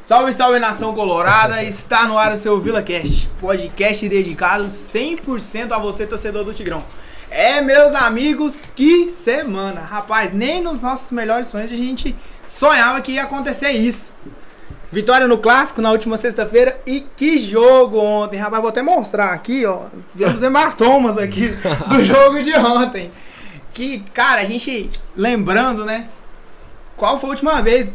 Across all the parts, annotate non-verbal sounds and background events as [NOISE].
Salve, salve nação colorada! Está no ar o seu VilaCast, podcast dedicado 100% a você, torcedor do Tigrão. É, meus amigos, que semana! Rapaz, nem nos nossos melhores sonhos a gente sonhava que ia acontecer isso. Vitória no clássico na última sexta-feira e que jogo ontem, rapaz. Vou até mostrar aqui, ó. Vemos hematomas aqui do [LAUGHS] jogo de ontem. Que, cara, a gente lembrando, né? Qual foi a última vez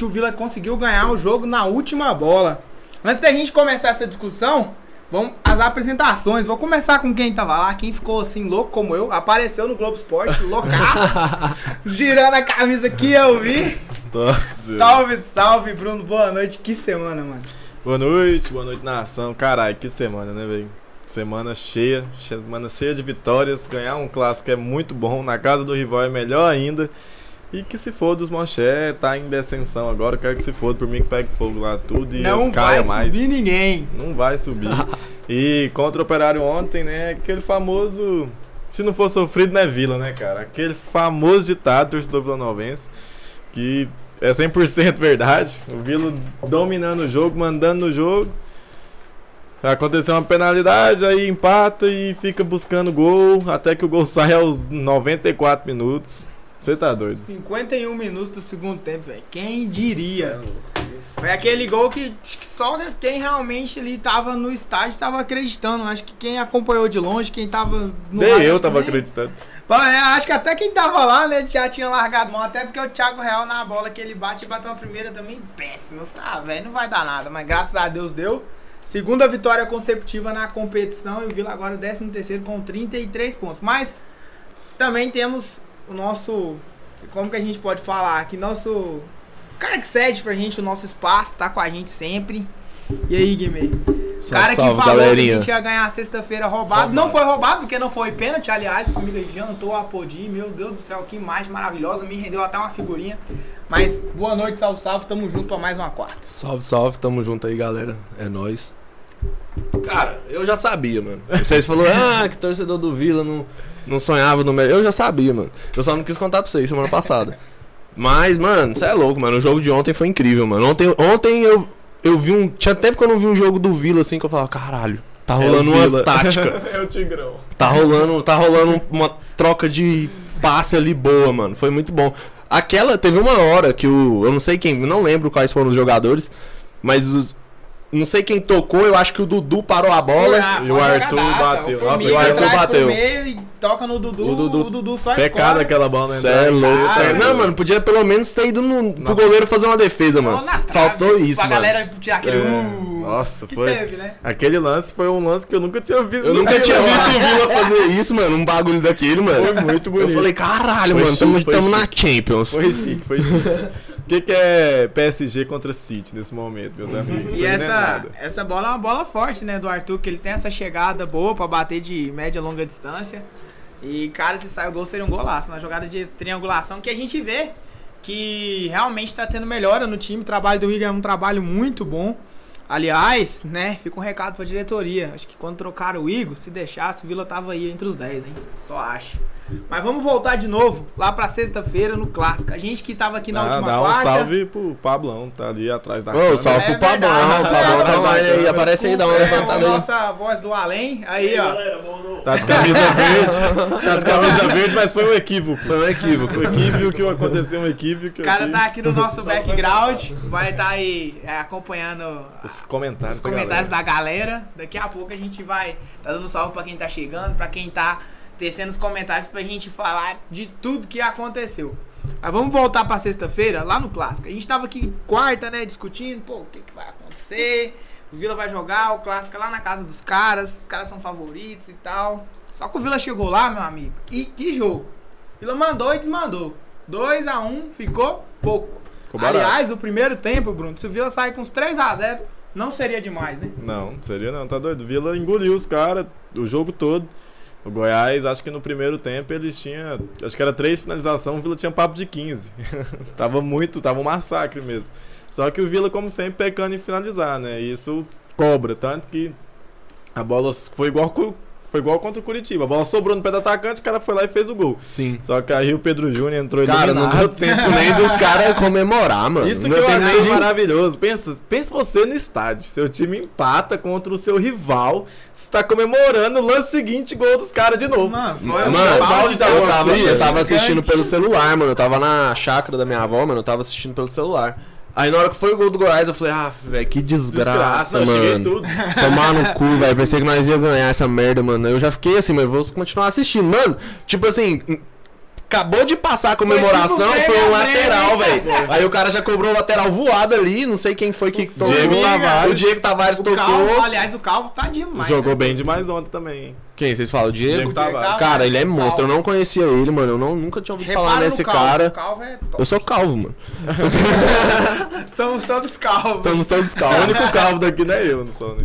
que o Vila conseguiu ganhar o jogo na última bola? Antes da gente começar essa discussão, vamos às apresentações. Vou começar com quem tava lá, quem ficou assim louco como eu, apareceu no Globo Esporte, [LAUGHS] loucaço, girando a camisa que eu vi. Nossa. Salve, salve, Bruno. Boa noite. Que semana, mano. Boa noite, boa noite, nação. Caralho, que semana, né, velho? Semana cheia, semana cheia de vitórias. Ganhar um clássico é muito bom. Na casa do rival é melhor ainda. E que se for dos Manché, tá em descensão agora. Quero que se for por mim que pegue fogo lá tudo e Não vai mais. subir ninguém. Não vai subir. [LAUGHS] e contra o Operário ontem, né? Aquele famoso. Se não for sofrido, não é vila, né, cara? Aquele famoso ditado torcedor vilanovense que é 100% verdade. O Vila dominando o jogo, mandando no jogo. Aconteceu uma penalidade, aí empata e fica buscando gol até que o gol [LAUGHS] sai aos 94 minutos. Você tá doido? 51 minutos do segundo tempo, velho. Quem diria? Foi aquele gol que, que só quem realmente ali tava no estádio tava acreditando. Acho que quem acompanhou de longe, quem tava no Nem eu tava também. acreditando. Bom, é, acho que até quem tava lá, né, já tinha largado mão. Até porque o Thiago Real na bola que ele bate e bateu a primeira também péssimo. Eu falei, ah, velho, não vai dar nada. Mas graças a Deus deu. Segunda vitória consecutiva na competição e o Vila agora 13 terceiro com 33 pontos. Mas também temos o nosso, como que a gente pode falar, que nosso o cara que cede pra gente o nosso espaço, tá com a gente sempre. E aí, Guimê? O cara que salve, falou que a galerinha. gente ia ganhar sexta-feira roubado. Não foi roubado, porque não foi pênalti. Aliás, a família jantou a Podi. Meu Deus do céu, que imagem maravilhosa. Me rendeu até uma figurinha. Mas boa noite, salve, salve. Tamo junto pra mais uma quarta. Salve, salve, tamo junto aí, galera. É nóis. Cara, eu já sabia, mano. Vocês falaram, ah, que torcedor do Vila não, não sonhava no melhor. Eu já sabia, mano. Eu só não quis contar pra vocês semana passada. Mas, mano, você é louco, mano. O jogo de ontem foi incrível, mano. Ontem, ontem eu, eu vi um. Tinha tempo que eu não vi um jogo do Vila assim que eu falava, caralho, tá rolando É umas táticas. [LAUGHS] é o Tigrão. Tá rolando, tá rolando uma troca de passe ali boa, mano. Foi muito bom. Aquela, teve uma hora que o. Eu não sei quem, não lembro quais foram os jogadores, mas os. Não sei quem tocou, eu acho que o Dudu parou a bola. Ah, e o Arthur jogadaça. bateu. O Nossa, o Arthur bateu. meio e toca no Dudu. O O Dudu- Dudu, só Pecado escora. aquela bola não Cê é louco, Ah, cê é-. Não, mano, podia pelo menos ter ido no, pro goleiro fazer uma defesa, mano. trave, Faltou isso, pra mano. galera tirar aquele. É. uh, Nossa, que foi. teve, né? Aquele lance foi um lance que eu nunca tinha visto. Eu nunca tinha visto o Vila fazer isso, mano. Um bagulho daquele, mano. Foi muito bonito. Eu falei, caralho, Foi mano, tamo na. Champions. Foi chique, foi chique. O [LAUGHS] que, que é PSG contra City nesse momento, meus amigos? E não é essa, essa bola é uma bola forte, né, do Arthur, que ele tem essa chegada boa pra bater de média e longa distância. E, cara, se sair o gol, seria um golaço. Uma jogada de triangulação que a gente vê que realmente tá tendo melhora no time. O trabalho do Igor é um trabalho muito bom. Aliás, né, fica um recado pra diretoria. Acho que quando trocaram o Igor, se deixasse, o Vila tava aí entre os 10, hein? Só acho. Mas vamos voltar de novo lá pra sexta-feira no Clássico. A gente que tava aqui na Ah, última dá um quarta. salve pro Pablão, tá ali atrás da Ô, câmera. salve pro Pablão, verdade. o Pablão tá online aí, aparece aí, dá uma É, levantada a aí. nossa voz do além. Aí, ó. Tá de camisa [LAUGHS] verde. Tá de camisa verde, mas foi um equívoco. Foi um equívoco. O equívoco que aconteceu, um equívoco. O cara tá aqui no nosso background. Vai estar aí é, acompanhando Os comentários, os comentários da galera. Daqui a pouco a gente vai tá dando salve pra quem tá chegando, pra quem tá tecendo os comentários pra gente falar de tudo que aconteceu. Mas vamos voltar pra sexta-feira, lá no clássico. A gente tava aqui quarta, né, discutindo, pô, o que, que vai acontecer? O Vila vai jogar, o clássico é lá na casa dos caras, os caras são favoritos e tal. Só que o Vila chegou lá, meu amigo, e que jogo. O Vila mandou e desmandou. 2 a 1 ficou pouco. Ficou. Aliás, o primeiro tempo, Bruno, se o Vila sair com uns 3 a 0 não seria demais, né? Não, seria não, tá doido. O Vila engoliu os caras o jogo todo. O Goiás, acho que no primeiro tempo eles tinham. Acho que era três finalizações, o Vila tinha papo de 15. [LAUGHS] tava muito, tava um massacre mesmo. Só que o Vila, como sempre, pecando em finalizar, né? E isso cobra. Tanto que a bola foi igual Foi igual contra o Curitiba. A bola sobrou no pé do atacante, o cara foi lá e fez o gol. Sim. Só que aí o Pedro Júnior entrou Cara, não deu tempo nem dos caras comemorar, mano. Isso que não eu tem achei de- maravilhoso. Pensa, pensa você no estádio. Seu time empata contra o seu rival. Você tá comemorando o lance seguinte, gol dos caras de novo. Mano, foi Mano, um eu balde de tava- fria, eu tava assistindo pelo celular, mano. Eu tava na chácara da minha avó, mano. Eu tava assistindo pelo celular. Aí na hora que foi o gol do Goiás, eu falei, ah, velho, que desgraça, não, cheguei mano. tudo. [LAUGHS] Tomar no cu, velho. Pensei que nós ia ganhar essa merda, mano. Eu já fiquei assim, mas vou continuar assistindo. Mano, tipo assim, acabou de passar a comemoração, tipo foi, um prêmio, lateral, prêmio, velho. Aí o cara já cobrou o lateral voado ali, não sei quem foi que tocou. Diego Tavares. O Diego Tavares O tocou. Calvo, aliás, o Calvo tá demais. Jogou né? bem demais ontem também. hein? Quem? Vocês falam? O Diego? Diego Tavares. Cara, ele é O monstro. Eu não conhecia ele, mano. Eu não, nunca tinha ouvido Repara falar nesse Calvo, cara. O Calvo é top. Eu sou calvo, mano. [LAUGHS] Somos todos calvos. Estamos todos O calvos. único calvo daqui não é eu, não sou, né?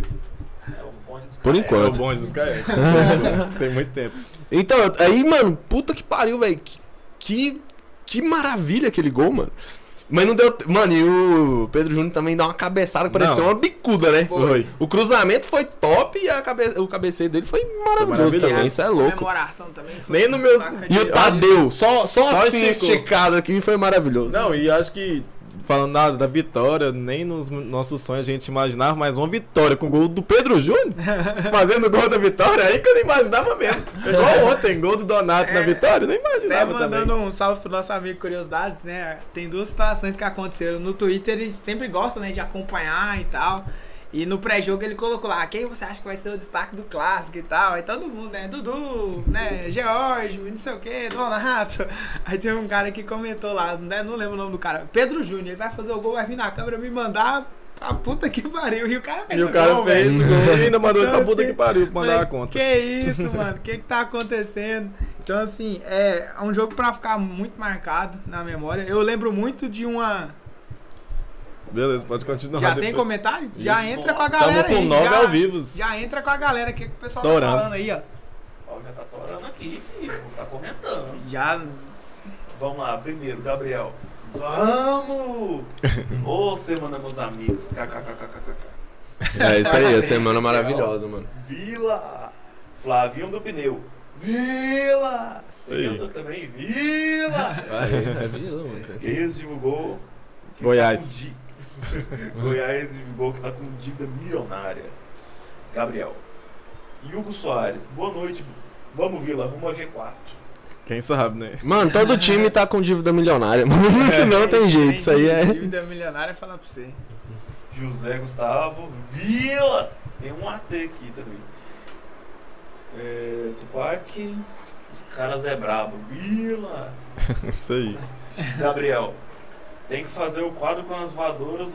É o Por caras. É o enquanto. bonde dos caras. [LAUGHS] Tem muito tempo. Então, aí, mano, puta que pariu, velho. Que, que, que maravilha aquele gol, mano. Mas não deu. Mano, e o Pedro Júnior também dá uma cabeçada que parecia Não. uma bicuda, né? Foi. O cruzamento foi top e a cabe... o cabeceio dele foi maravilhoso maravilhoso. também. Isso é louco. Comemoração também. foi Nem no meu- E o Tadeu, só, só, Só assim esticou. esticado aqui foi maravilhoso. Não, e acho que, falando da, da vitória, nem nos nossos sonhos a gente imaginava, mas uma vitória com o gol do Pedro Júnior, [LAUGHS] fazendo gol da vitória, aí que eu não imaginava mesmo. Igual [LAUGHS] ontem, gol do Donato na vitória, não Até imaginava mandando também. um salve pro nosso amigo Curiosidades, né? Tem duas situações que aconteceram. No Twitter ele sempre gosta, né, de acompanhar e tal. E no pré-jogo ele colocou lá, quem você acha que vai ser o destaque do clássico e tal? Aí todo mundo, né? Dudu, né? George, não sei o que, Donato. [LAUGHS] Aí teve um cara que comentou lá, né? Não lembro o nome do cara. Pedro Júnior, ele vai fazer o gol, vai vir na câmera me mandar a puta que pariu. E o cara fez E o cara gol, fez o gol e ainda mandou ele pra Então, puta assim, que pariu pra mandar Falei, a conta. Que isso, mano? O que que tá acontecendo? Então, assim, é um jogo pra ficar muito marcado na memória. Eu lembro muito de uma. Beleza, pode continuar. Já tem depois. comentário? Já Isso. entra com a Tamo galera Tamo com aí. nove já, ao vivo. Já entra com a galera. O que, o pessoal Estourando. tá falando aí, ó? Ó, já tá torando aqui, filho. Tá comentando. Já. Vamos lá, primeiro, Gabriel. Vamos! [LAUGHS] Ô, semana, meus amigos. KKKKKK. É isso aí, a semana maravilhosa, mano. Vila! Flavinho do Pneu. Vila! Seguindo também, Vila! [LAUGHS] Reis divulgou. que Goiás. está com dí- [LAUGHS] Goiás divulgou que tá com dívida milionária. Gabriel. Hugo Soares, boa noite. Vamos, Vila, rumo ao G4. Quem sabe, né? Mano, todo time tá com dívida milionária, mano. [LAUGHS] Não tem jeito, isso aí é. Dívida milionária falar pra você. José Gustavo, Vila! Tem um AT aqui também. É, Tupac, os caras é brabo. Vila! [LAUGHS] Isso aí. Gabriel, tem que fazer o quadro com as voadoras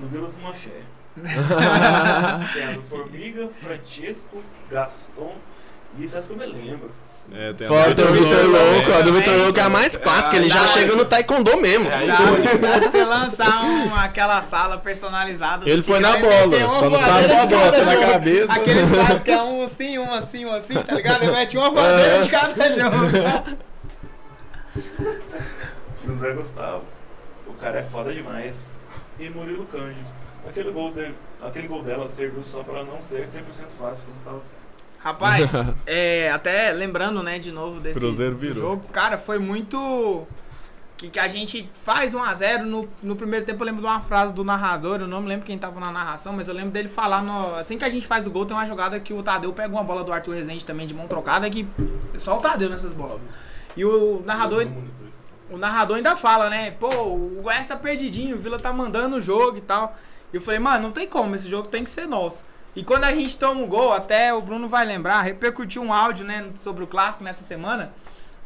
do Vilas Manché. [LAUGHS] Tem a do Formiga, Francesco, Gaston. E isso é que eu me lembro. É, tem a Foda do Vitor. Louco, a do. Vitor Louco é a mais clássica, ele já Ah, chega no taekwondo mesmo. Dá pra você lançar um, aquela sala personalizada. do Ele foi na bola, só não de bola, é na jogo. cabeça. Aqueles caras que é um assim, um assim, um assim, tá ligado? Ele mete uma voadeira de cada jogo. José Gustavo. O cara é foda demais. E Murilo Cândido. Aquele gol, de, aquele gol dela serviu só pra não ser 100% fácil como estava sendo. Rapaz, [LAUGHS] é, até lembrando, né, de novo desse Cruzeiro do virou. jogo, cara, foi muito. Que, que a gente faz 1x0 no, no primeiro tempo. Eu lembro de uma frase do narrador, eu não me lembro quem tava na narração, mas eu lembro dele falar: no, assim que a gente faz o gol, tem uma jogada que o Tadeu pega uma bola do Arthur Rezende também de mão trocada, que só o Tadeu nessas bolas. E o narrador, o narrador ainda fala, né? Pô, o Goiás tá perdidinho, o Vila tá mandando o jogo e tal. E eu falei, mano, não tem como, esse jogo tem que ser nosso. E quando a gente toma o gol, até o Bruno vai lembrar, repercutiu um áudio, né, sobre o clássico nessa semana,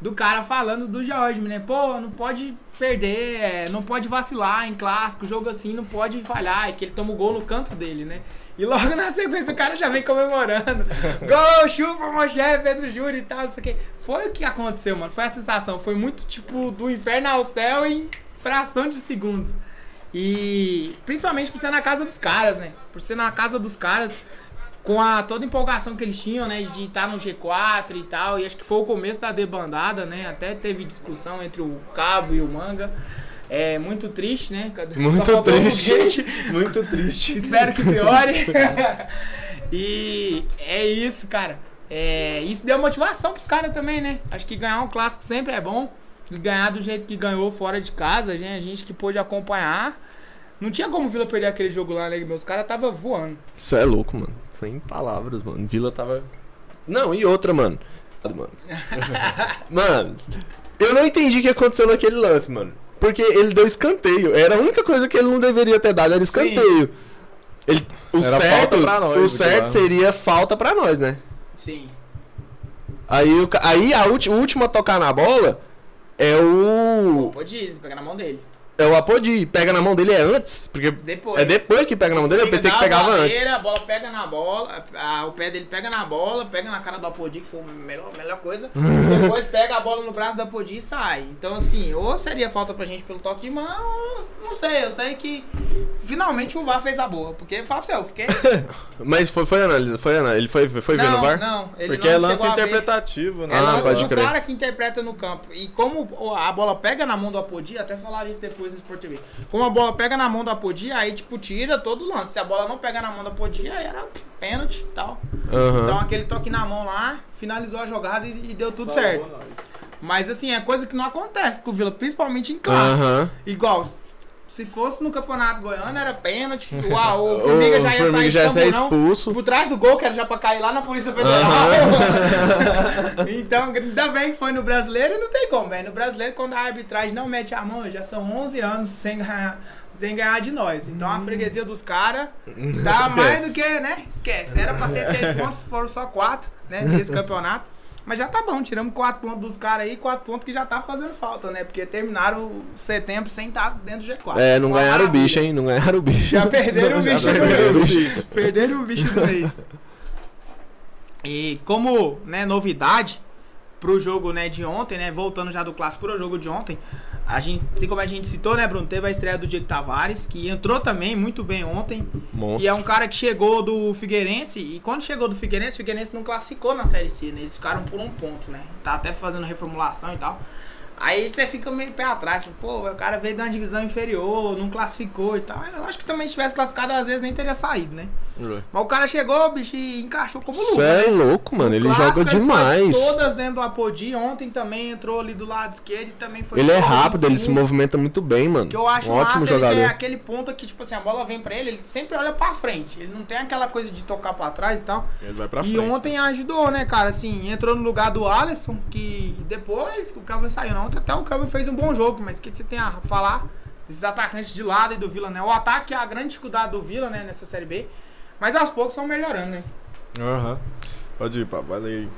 do cara falando do George, né? Pô, não pode perder, é, não pode vacilar em clássico, jogo assim não pode falhar, é que ele toma o gol no canto dele, né? E logo na sequência o cara já vem comemorando. Gol, chupa, Moché, Pedro Júnior e tal, não sei o que. Foi o que aconteceu, mano. Foi a sensação. Foi muito tipo do inferno ao céu em fração de segundos. E principalmente por ser na casa dos caras, né? Por ser na casa dos caras, com a toda a empolgação que eles tinham, né? De estar no G4 e tal. E acho que foi o começo da debandada, né? Até teve discussão entre o Cabo e o Manga. É muito triste, né? Muito triste. [LAUGHS] Muito triste. Espero que piore. [LAUGHS] e é isso, cara. É, isso deu motivação pros caras também, né? Acho que ganhar um clássico sempre é bom. E ganhar do jeito que ganhou fora de casa, gente, a gente que pôde acompanhar. Não tinha como o Vila perder aquele jogo lá, né? Meus caras tava voando. Isso é louco, mano. Foi em palavras, mano. Vila tava. Não, e outra, mano. Mano. mano, eu não entendi o que aconteceu naquele lance, mano. Porque ele deu escanteio. Era a única coisa que ele não deveria ter dado, era escanteio. Ele, o Era certo, falta pra nós, o certo seria falta pra nós, né? Sim. Aí, aí a ulti- o último a tocar na bola é o. Pode ir, pegar na mão dele. É o Apodi. Pega na mão dele é antes? Porque Depois. é depois que pega na mão dele, eu pensei que pegava antes. barreira, A bola pega na bola, a- o pé dele pega na bola, pega na cara do Apodi, que foi a melhor, melhor coisa. [LAUGHS] Depois pega a bola no braço do Apodi e sai. Então, assim, ou seria falta pra gente pelo toque de mão, ou não sei. Eu sei que finalmente o VAR fez a boa. Porque, fala pra você, eu fiquei. [LAUGHS] Mas foi, foi análise, foi análise. Ele foi, foi, foi ver no não, VAR? não, ele Porque não é lance interpretativo, né? É Ah, lance pode do crer. cara que interpreta no campo. E como a bola pega na mão do Apodi, até falaram isso depois no Sport TV. Como a bola pega na mão do Apodi, aí tipo tira todo o lance. Se a bola não pega na mão do Apodi, aí era pff, pênalti e tal. Aham. Então aquele toque na mão lá, finalizou a jogada e, e deu tudo certo. nós. Mas assim, é coisa que não acontece com o Vila, principalmente em clássico. Aham. Igual, se fosse no Campeonato Goiano, era pênalti. [LAUGHS] O, a- o Formiga já ia Formiga sair já ia ser expulso. Por trás do gol, que era já pra cair lá na Polícia Federal. [LAUGHS] então, ainda bem que foi no brasileiro e não tem como, velho. No brasileiro, quando a arbitragem não mete a mão, já são 11 anos sem ganhar, sem ganhar de nós. Então a freguesia dos caras [LAUGHS] tá mais do que, né? Esquece. Era pra ser 6 pontos, foram só 4, né? Nesse campeonato. Mas já tá bom, tiramos 4 pontos dos caras aí, 4 pontos que já tá fazendo falta, né? Porque terminaram o setembro sem estar dentro do G4. É, não ganharam o bicho, hein? Não ganharam o bicho. Já perderam o Já bicho do o mês. Perderam o bicho do mês. E como, né, novidade pro jogo, né, de ontem, né, voltando já do clássico pro jogo de ontem, a gente, assim como a gente citou, né, Bruno, teve a estreia do Diego Tavares, que entrou também muito bem ontem, Monstro. e é um cara que chegou do Figueirense, e quando chegou do Figueirense, o Figueirense não classificou na Série C, né, eles ficaram por um ponto, né, tá até fazendo reformulação e tal. Aí você fica meio pé atrás, pô, o cara veio de uma divisão inferior, não classificou e tal. Eu acho que também se tivesse classificado, às vezes nem teria saído, né? Mas o cara chegou, bicho, e encaixou como Isso luva. é né? louco, mano. No Ele clássico, joga foi demais. todas dentro do Apodi. Ontem também entrou ali do lado esquerdo e também foi. Ele é rápido, ele se movimenta muito bem, mano. que eu acho um ótimo massa, ele jogador. é aquele ponto que, tipo assim, a bola vem pra ele, ele sempre olha pra frente. Ele não tem aquela coisa de tocar pra trás e tal. Ele vai pra e frente. ontem ajudou, né, cara? Assim, entrou no lugar do Alisson, que depois o Calvin saiu, não. Até o Calvin fez um bom jogo, mas o que você tem a falar desses atacantes de lado e do Vila, né? O ataque é a grande dificuldade do Vila, né, nessa Série B. Mas aos poucos estão melhorando, né? Aham. Pode ir, papai. Lê aí.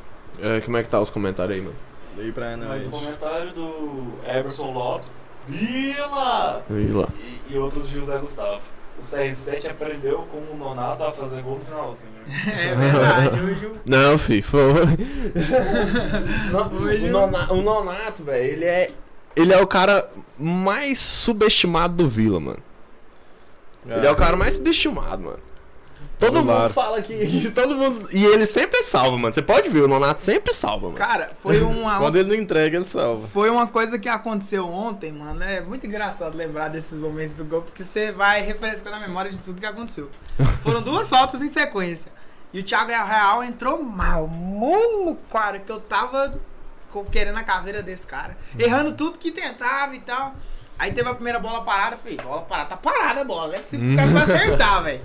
É, como é que tá os comentários aí, mano? Lê aí pra nós. Mais um comentário do Emerson Lopes. Vila! Lá. E, e outro de José Gustavo. O CR7 aprendeu com o Nonato a fazer gol no finalzinho. É verdade, hoje [LAUGHS] o Não, fi, foi. O, Nona- o Nonato, velho, ele é. Ele é o cara mais subestimado do Vila, mano. Ele é o cara mais subestimado, mano. Todo mundo fala que. [LAUGHS] Todo mundo. E ele sempre salva, mano. Você pode ver, o Nonato sempre salva, mano. Cara, foi uma, Quando ele não entrega, ele salva. foi uma coisa que aconteceu ontem, mano. É muito engraçado lembrar desses momentos do gol, porque você vai refrescando a memória de tudo que aconteceu. [LAUGHS] Foram duas faltas em sequência. E o Thiago Real entrou mal. Mano, cara, que eu tava querendo a caveira desse cara. Errando tudo que tentava e tal. Aí teve a primeira bola parada, falei, bola parada, tá parada a bola, não é possível que o cara vai acertar, [LAUGHS] velho.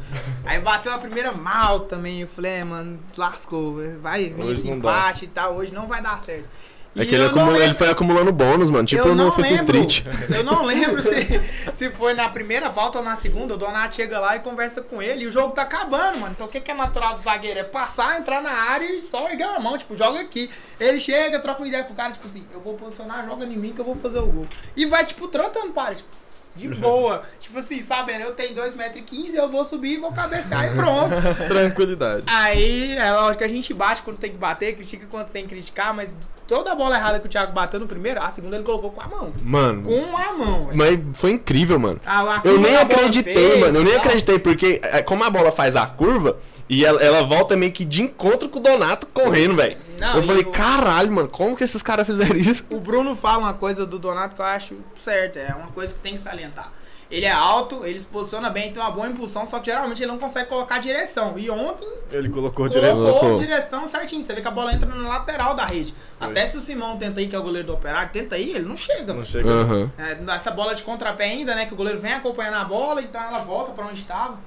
Aí bateu a primeira mal também, eu falei, é, mano, lascou, vai vir Hoje esse empate e tal, hoje não vai dar certo. É que ele, acumula- ele foi acumulando bônus, mano. Tipo eu no lembro, Street. Eu não [LAUGHS] lembro se, se foi na primeira volta ou na segunda. O Donato chega lá e conversa com ele. E o jogo tá acabando, mano. Então o que, que é natural do zagueiro? É passar, entrar na área e só erguer a mão. Tipo, joga aqui. Ele chega, troca uma ideia com o cara, tipo assim, eu vou posicionar, joga em mim que eu vou fazer o gol. E vai, tipo, trotando para, tipo, de boa. [LAUGHS] tipo assim, sabendo, eu tenho 2,15m, eu vou subir e vou cabecear e pronto. [LAUGHS] Tranquilidade. Aí, é lógico que a gente bate quando tem que bater, critica quando tem que criticar, mas toda a bola errada que o Thiago bateu no primeiro, a segunda ele colocou com a mão. Mano. Com a mão. Mas foi incrível, mano. A- a Eu nem acreditei, fez mano. Eu nem acreditei, porque é, como a bola faz a curva e ela, ela volta meio que de encontro com o Donato correndo, velho. Não, Eu falei, o- caralho, mano, como que esses caras fizeram isso? O Bruno fala uma coisa do Donato que eu acho certa, é uma coisa que tem que salientar. Ele é alto, ele se posiciona bem, tem uma boa impulsão, só que geralmente ele não consegue colocar direção. E ontem Ele colocou colocou. direção certinho. Você vê que a bola entra na lateral da rede. Foi. Até se o Simão tenta ir, que é o goleiro do Operário, tenta ir, ele não chega. Não velho. chega. Aham. É, essa bola de contrapé ainda, né? Que o goleiro vem acompanhando a bola, então ela volta pra onde estava.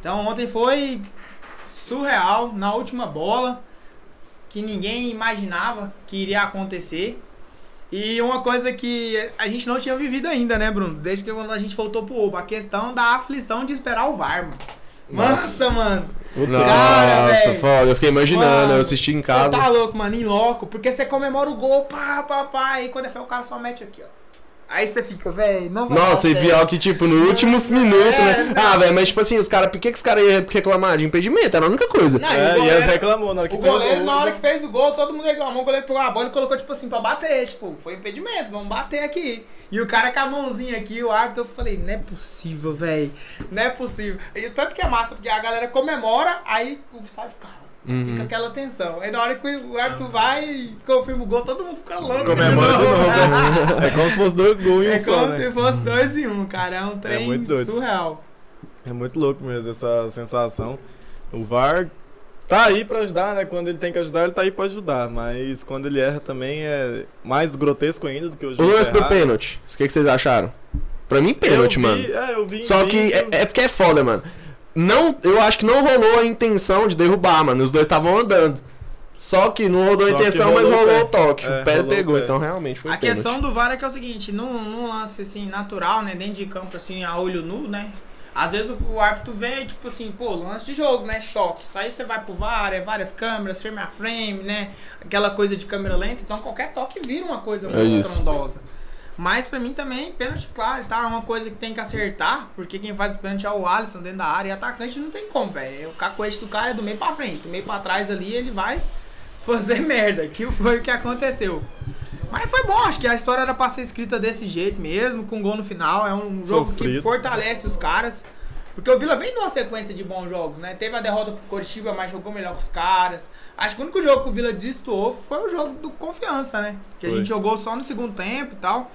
Então ontem foi surreal na última bola, que ninguém imaginava que iria acontecer. E uma coisa que a gente não tinha vivido ainda, né, Bruno? Desde que quando a gente voltou pro Oba, a questão da aflição de esperar o VAR, mano. Nossa, mano. Cara, Nossa, velho. foda. Eu fiquei imaginando, Mano, eu assisti em casa. Você tá louco, mano, em loco, porque você comemora o gol, pá, pá, pá, e quando é fé o cara só mete aqui, ó. Aí você fica, velho, não vai Nossa, dar e pior que, tipo, no últimos minutos, É, né? não. Ah, velho, mas tipo assim, os caras, por que, que os caras iam reclamar de impedimento? Era a única coisa. Não, É, o e goleiro- eles reclamou na hora que O fez goleiro, gol, na hora né? que fez o gol, todo mundo reclamou. O goleiro pegou a bola e colocou, tipo assim, pra bater. Tipo, foi impedimento, vamos bater aqui. E o cara com a mãozinha aqui, o árbitro, eu falei, não é possível, velho. Não é possível. E o tanto que é massa, porque a galera comemora, aí o estádio, cara, Uhum. fica aquela tensão. Aí na hora que o árbitro vai e confirma o gol, todo mundo fica louco. Comemora de novo. né? É como se fosse dois gols em um É só, como né? se fosse dois em um, cara. É um trem muito doido. surreal. É muito louco mesmo essa sensação. O VAR tá aí pra ajudar, né? Quando ele tem que ajudar, ele tá aí pra ajudar. Mas quando ele erra também é mais grotesco ainda do que o O jogo. lance do pênalti, o que, que vocês acharam? Pra mim, pênalti, Eu vi- mano. É, eu vi em Só que é, é porque é foda, mano. Não, eu acho que não rolou a intenção de derrubar, mano. Os dois estavam andando. Só que não rolou a intenção, mas rolou o rolou o toque. É, o pé rolou pegou, pé. então realmente foi A pênalti. questão do VAR é que é o seguinte, num, num lance assim, natural, né? Dentro de campo, assim, a olho nu, né? Às vezes o, o árbitro vê, tipo assim, pô, lance de jogo, né? Choque. Isso aí você vai pro VAR, é várias câmeras, frame a frame, né? Aquela coisa de câmera lenta, então qualquer toque vira uma coisa É muito isso. Mas pra mim também, pênalti, claro, tá? É uma coisa que tem que acertar, porque quem faz o pênalti é o Alisson dentro da área e atacante não tem como, velho. O cacoete do cara é do meio pra frente, do meio pra trás ali ele vai [LAUGHS] fazer merda, que foi o que aconteceu. Mas foi bom, acho que a história era pra ser escrita desse jeito mesmo, com gol no final. É um jogo que Sofrido. fortalece os caras. Porque o Vila vem de uma sequência de bons jogos, né? Teve a derrota pro Coritiba, mas jogou melhor com os caras. Acho que o único jogo que o Vila destoou foi o jogo do Confiança, né? Que a Foi. gente jogou só no segundo tempo e tal.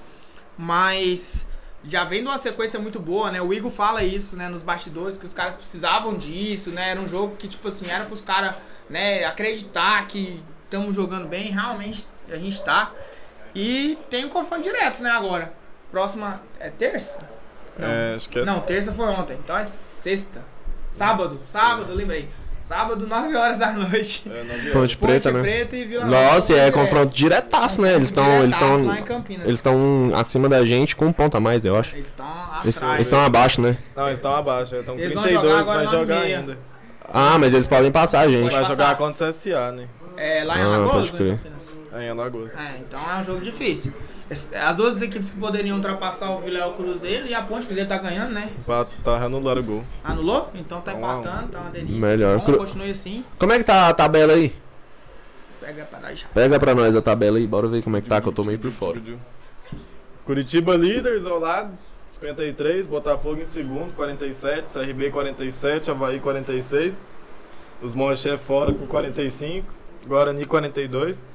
Mas já vem de uma sequência muito boa, né? O Igor fala isso, né, nos bastidores, que os caras precisavam disso, né? Era um jogo que, tipo assim, era pros caras, né, acreditar que estamos jogando bem, realmente a gente tá. E tem um confronto direto, né, agora. Próxima é terça? É, acho que é. Não, terça foi ontem, então é sexta. Sábado, sábado, lembrei. Sábado, 9 horas da noite. é nove horas. Ponte Preta, né? Preta e Vila Nova. Nossa, e é Direto. confronto diretaço, né? Eles estão eles estão lá em Campinas. eles estão acima da gente com um ponto a mais, eu acho. Eles estão atrás. eles estão abaixo, né? Não, eles estão abaixo, estão Eles vão 32, jogar agora vai jogar meia. ainda. Ah, mas eles podem passar a gente. Pode Vai passar. jogar contra o CSA, né? É, lá em Ah, Alagoas, pode né? É, em Alagoas. É, então é um jogo difícil. As duas equipes que poderiam ultrapassar o Vila é o Cruzeiro e a Ponte, o Cruzeiro tá ganhando, né? Pra tá anulando o gol. Anulou? Então tá a empatando, tá uma delícia. Melhor. Bom, Cru- continue assim. Como é que tá a tabela aí? Pega pra nós já. Pega pra nós a tabela aí, bora ver como é que tá, que eu tô meio por fora. Curitiba líder, isolado, 53. Botafogo em segundo, 47. CRB 47. Havaí 46. Os Monchés fora com 45. Guarani 42.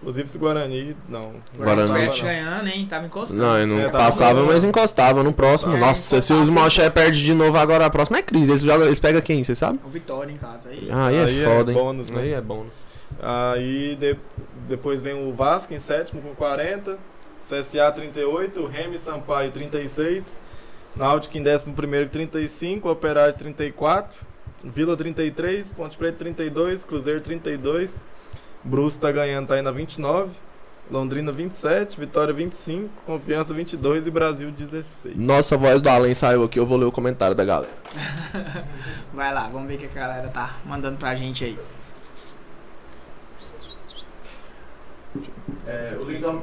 Inclusive se Guarani. Não. Guarani. Passava, ganhando, hein? Tava encostando. Não, eu não É, passava, mas encostava no próximo. É, Nossa, se os Malché perde de novo agora, a próxima é crise. Eles, jogam, eles pegam quem, você sabe? O Vitória em casa aí. Ah, aí é Aí é foda, hein? bônus, né? Aí é bônus. Aí de- depois vem o Vasco em sétimo com 40. CSA 38. Remy Sampaio 36. Náutico em décimo primeiro 35. Operário 34. Vila 33. Ponte Preta 32. Cruzeiro 32. Brusque tá ganhando, tá indo a 29. Londrina 27. Vitória 25. Confiança 22. E Brasil 16. Nossa, a voz do Allen saiu aqui, eu vou ler o comentário da galera. [LAUGHS] Vai lá, vamos ver o que a galera tá mandando pra gente aí. É, o Lindom...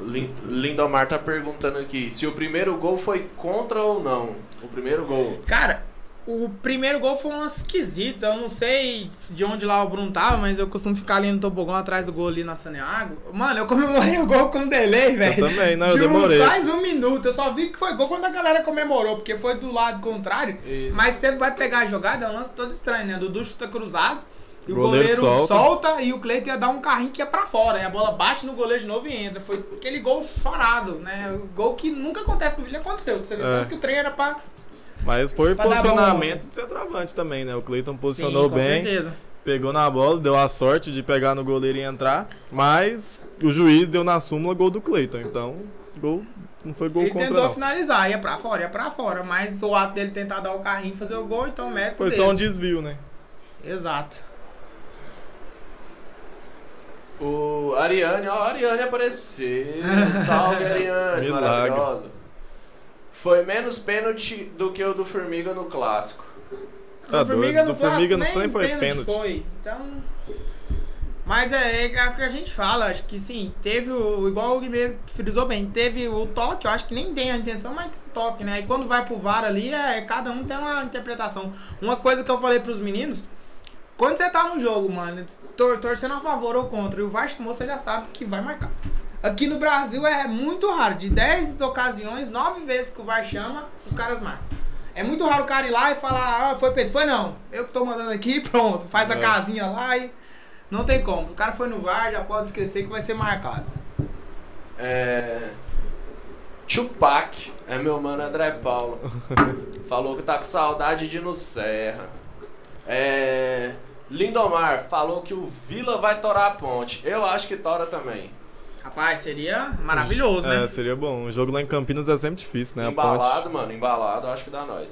Lin- Lindomar tá perguntando aqui se o primeiro gol foi contra ou não. O primeiro gol. Cara, o primeiro gol foi uma esquisita. Eu não sei de onde lá o Bruno tava, mas eu costumo ficar ali no tobogão atrás do gol ali na Saneago. Mano, eu comemorei o gol com delay, velho. Eu também, não, eu De um- demorei. Quase um minuto. Eu só vi que foi gol quando a galera comemorou, porque foi do lado contrário. Mas você vai pegar a jogada, é um lance todo estranho, né? Dudu chuta cruzado. E o Goleiro goleiro solta. solta. e o Cleiton ia dar um carrinho que ia pra fora. E a bola bate no goleiro de novo e entra. Foi aquele gol chorado, né? O gol que nunca acontece com o Vila aconteceu. Você vê É. que o trem era pra. Mas foi Pra posicionamento de centroavante também, né? O Cleiton posicionou Sim, com bem, certeza. pegou na bola, deu a sorte de pegar no goleiro e entrar, mas o juiz deu na súmula gol do Cleiton. Então, gol não foi gol Ele contra tentou não. finalizar, ia pra fora, ia pra fora. Mas o ato dele tentar dar o carrinho e fazer o gol, então o mérito Foi dele. só um desvio, né? Exato. O Ariane, ó, a Ariane apareceu. [LAUGHS] Salve, Ariane, Milagre. maravilhosa. Foi menos pênalti do que o do Formiga no clássico. Tá o Formiga doido, no do Formiga clássico não nem foi- foi pênalti. Foi. Então. Mas é, é o que a gente fala, acho que sim, teve o. Igual o Guimê frisou bem, teve o toque, eu acho que nem tem a intenção, mas tem o toque, né? E quando vai pro VAR ali, é, cada um tem uma interpretação. Uma coisa que eu falei pros meninos, quando você tá no jogo, mano, tor torcendo a favor ou contra, e o VAR chamou, você já sabe que vai marcar. Aqui no Brasil é muito raro, de 10 ocasiões, 9 vezes que o VAR chama, os caras marcam. É muito raro o cara ir lá e falar, ah, foi Pedro. Foi não, eu que tô mandando aqui, [LAUGHS] pronto, faz a É. casinha lá e. Não tem como. O cara foi no VAR, já pode esquecer que vai ser marcado. É. Tupac, é meu mano André Paulo. [LAUGHS] falou que tá com saudade de ir no Serra. É. Lindomar falou que o Vila vai torar a ponte. Eu acho que tora também. Rapaz, seria maravilhoso, né? É, seria bom. O jogo lá em Campinas é sempre difícil, né? Embalado, ponte. mano, embalado, acho que dá nós.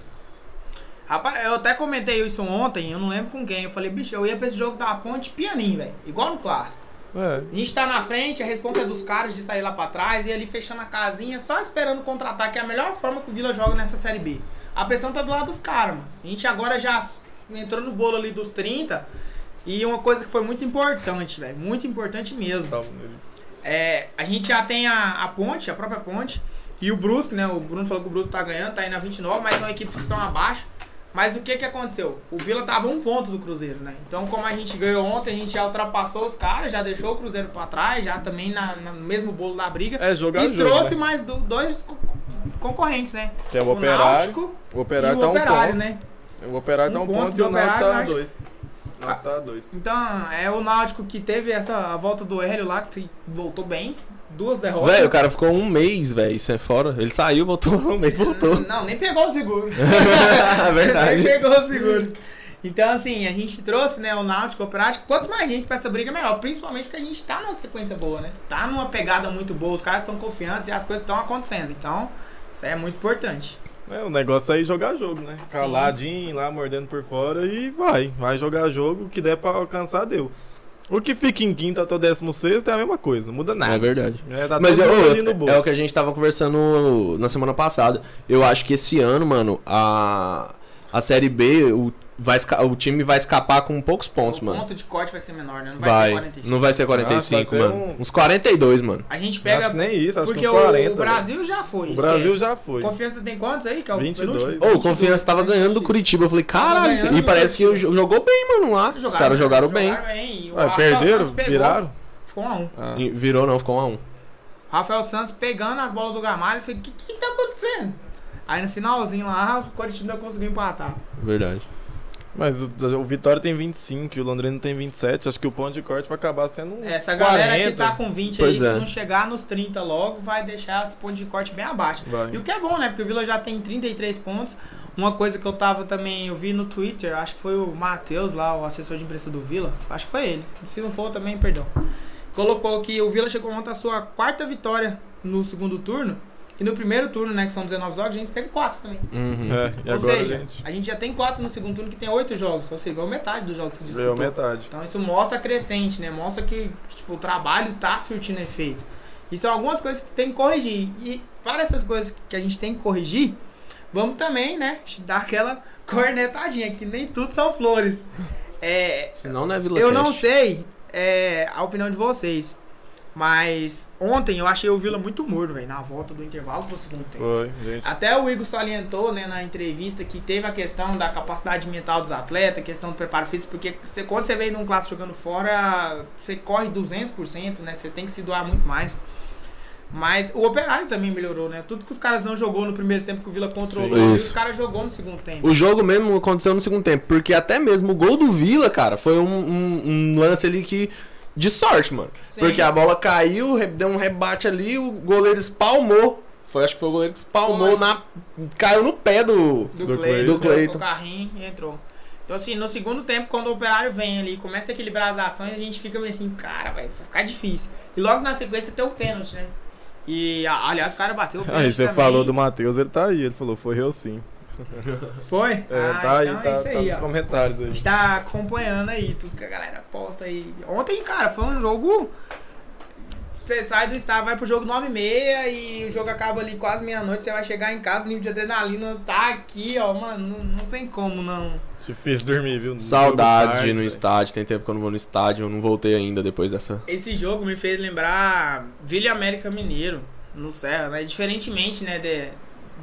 Rapaz, eu até comentei isso ontem, eu não lembro com quem. Eu falei, bicho, eu ia pra esse jogo da ponte pianinho, velho. Igual no clássico. É. A gente tá na frente, a responsa é dos caras de sair lá pra trás e ali fechando a casinha, só esperando contra-ataque. É a melhor forma que o Vila joga nessa Série B. A pressão tá do lado dos caras, mano. A gente agora já entrou no bolo ali dos 30. E uma coisa que foi muito importante, velho. Muito importante mesmo. Então, É, a gente já tem a, a ponte, a própria ponte, e o Brusque, né? O Bruno falou que o Brusque tá ganhando, tá aí na 29, mas são equipes que estão abaixo. Mas o que que aconteceu? O Vila tava um ponto do Cruzeiro, né? Então, como a gente ganhou ontem, a gente já ultrapassou os caras, já deixou o Cruzeiro pra trás, já também na, na- no mesmo bolo da briga. É, jogar e jogo, trouxe né? mais do- dois co- concorrentes, né? Que é o Operário. Náutico O Operário e tá o um Operário, ponto. né? O Operário tá Um um ponto ponto, e o Náutico tá dois. Náutico tá dois. Então, é o Náutico que teve essa a volta do Hélio lá, que voltou bem. Duas derrotas. Velho, o cara ficou um mês, velho, sem fora. Ele saiu, voltou, [LAUGHS] um mês voltou. Não, nem pegou o seguro. [LAUGHS] É verdade. nem pegou o seguro. Então, assim, a gente trouxe, né, o Náutico, o Operário. Quanto mais gente pra essa briga, melhor. Principalmente porque a gente tá numa sequência boa, né? Tá numa pegada muito boa, os caras estão confiantes e as coisas estão acontecendo. Então, isso aí é muito importante. É, o negócio é ir jogar jogo, né? Caladinho lá, mordendo por fora e vai. Vai jogar jogo, o que der pra alcançar, deu. O que fica em quinta até o décimo sexto é a mesma coisa, não muda nada. É verdade. É, tá Mas eu, no bolso. é o que a gente tava conversando na semana passada. Eu acho que esse ano, mano, a, a Série B, o, vai, o time vai escapar com poucos pontos, o mano. ponto de corte vai ser menor, né? Não vai, Vai. ser 45. Não vai ser 45, Nossa, vai ser mano. um- Uns 42, mano. A gente Acho pega. que nem isso, acho porque que uns 40. o, o Brasil já foi. velho. o Brasil esquece. já foi. Confiança tem quantos aí? Que é o 22. penúltimo? Ô, o Confiança tava ganhando do Curitiba. Eu falei, caralho. E parece que Curitiba. jo- jogou bem, mano, lá. Os caras jogaram bem. bem. O Ué, perderam? Viraram? Ficou um a um. Ah. Virou não, ficou 1 a 1 Rafael Santos pegando as bolas do Gamalho. Eu falei, o que, que tá acontecendo? Aí no finalzinho lá, o Coritiba conseguiu empatar. Verdade. Mas o, o Vitória tem 25 e o Londrina tem 27. Acho que o ponto de corte vai acabar sendo uns Essa 40. galera que tá com 20 aí, Pois se é. não chegar nos 30 logo, vai deixar esse ponto de corte bem abaixo. Vai. E o que é bom, né? Porque o Vila já tem 33 pontos. Uma coisa que eu tava também, eu vi no Twitter, acho que foi o Matheus lá, o assessor de imprensa do Vila. Acho que foi ele. Se não for, também, perdão. Colocou que o Vila chegou ontem a sua quarta vitória no segundo turno. E no primeiro turno, né, que são 19 jogos, a gente teve 4 também. Uhum. É, Ou agora, seja, gente? a gente já tem 4 no segundo turno que tem 8 jogos. Ou seja, igual metade dos jogos que se disputou. metade. Então isso mostra crescente, né? Mostra que tipo, o trabalho tá surtindo efeito. E são algumas coisas que tem que corrigir. E para essas coisas que a gente tem que corrigir, vamos também, né? dar aquela [LAUGHS] cornetadinha, que nem tudo são flores. É, Senão não é Vila eu não sei é, a opinião de vocês. Mas ontem eu achei o Vila muito morno, velho, na volta do intervalo pro segundo tempo. Foi, gente. Até o Igor salientou né, na entrevista que teve a questão da capacidade mental dos atletas, questão do preparo físico, porque você, quando você vem num clássico jogando fora, você corre 200%, né? Você tem que se doar muito mais. Mas o Operário também melhorou, né? Tudo que os caras não jogou no primeiro tempo que o Vila controlou, Sim. os caras jogou no segundo tempo. O jogo mesmo aconteceu no segundo tempo, porque até mesmo o gol do Vila, cara, foi um, um- um lance ali que. De sorte, mano. Sim. Porque a bola caiu, deu um rebate ali, o goleiro espalmou. Foi, acho que foi o goleiro que espalmou Foi. na. caiu no pé do. do, do Cleiton. Do Cleiton. o carrinho e entrou. Então, assim, no segundo tempo, quando o operário vem ali, começa a equilibrar as ações, a gente fica meio assim, cara, vai ficar difícil. E logo na sequência tem o pênalti, né? E, aliás, o cara bateu o pênalti. Aí você também. falou do Matheus, ele tá aí. Ele falou, foi eu sim. Foi? É, ah, tá aí, então tá, é isso tá aí, nos ó. comentários A aí. gente tá acompanhando aí tudo que a galera posta aí. Ontem, cara, foi um jogo. Você sai do estádio, vai pro jogo 9 e meia e o jogo acaba ali quase meia-noite. Você vai chegar em casa, o nível de adrenalina tá aqui, ó, mano. Não, não tem como não. Difícil dormir, viu? No Saudades jogo de ir no tarde, estádio. Tem tempo que eu não vou no estádio, eu não voltei ainda depois dessa. Esse jogo me fez lembrar Vila América Mineiro, no Serra, né? Diferentemente, né, de,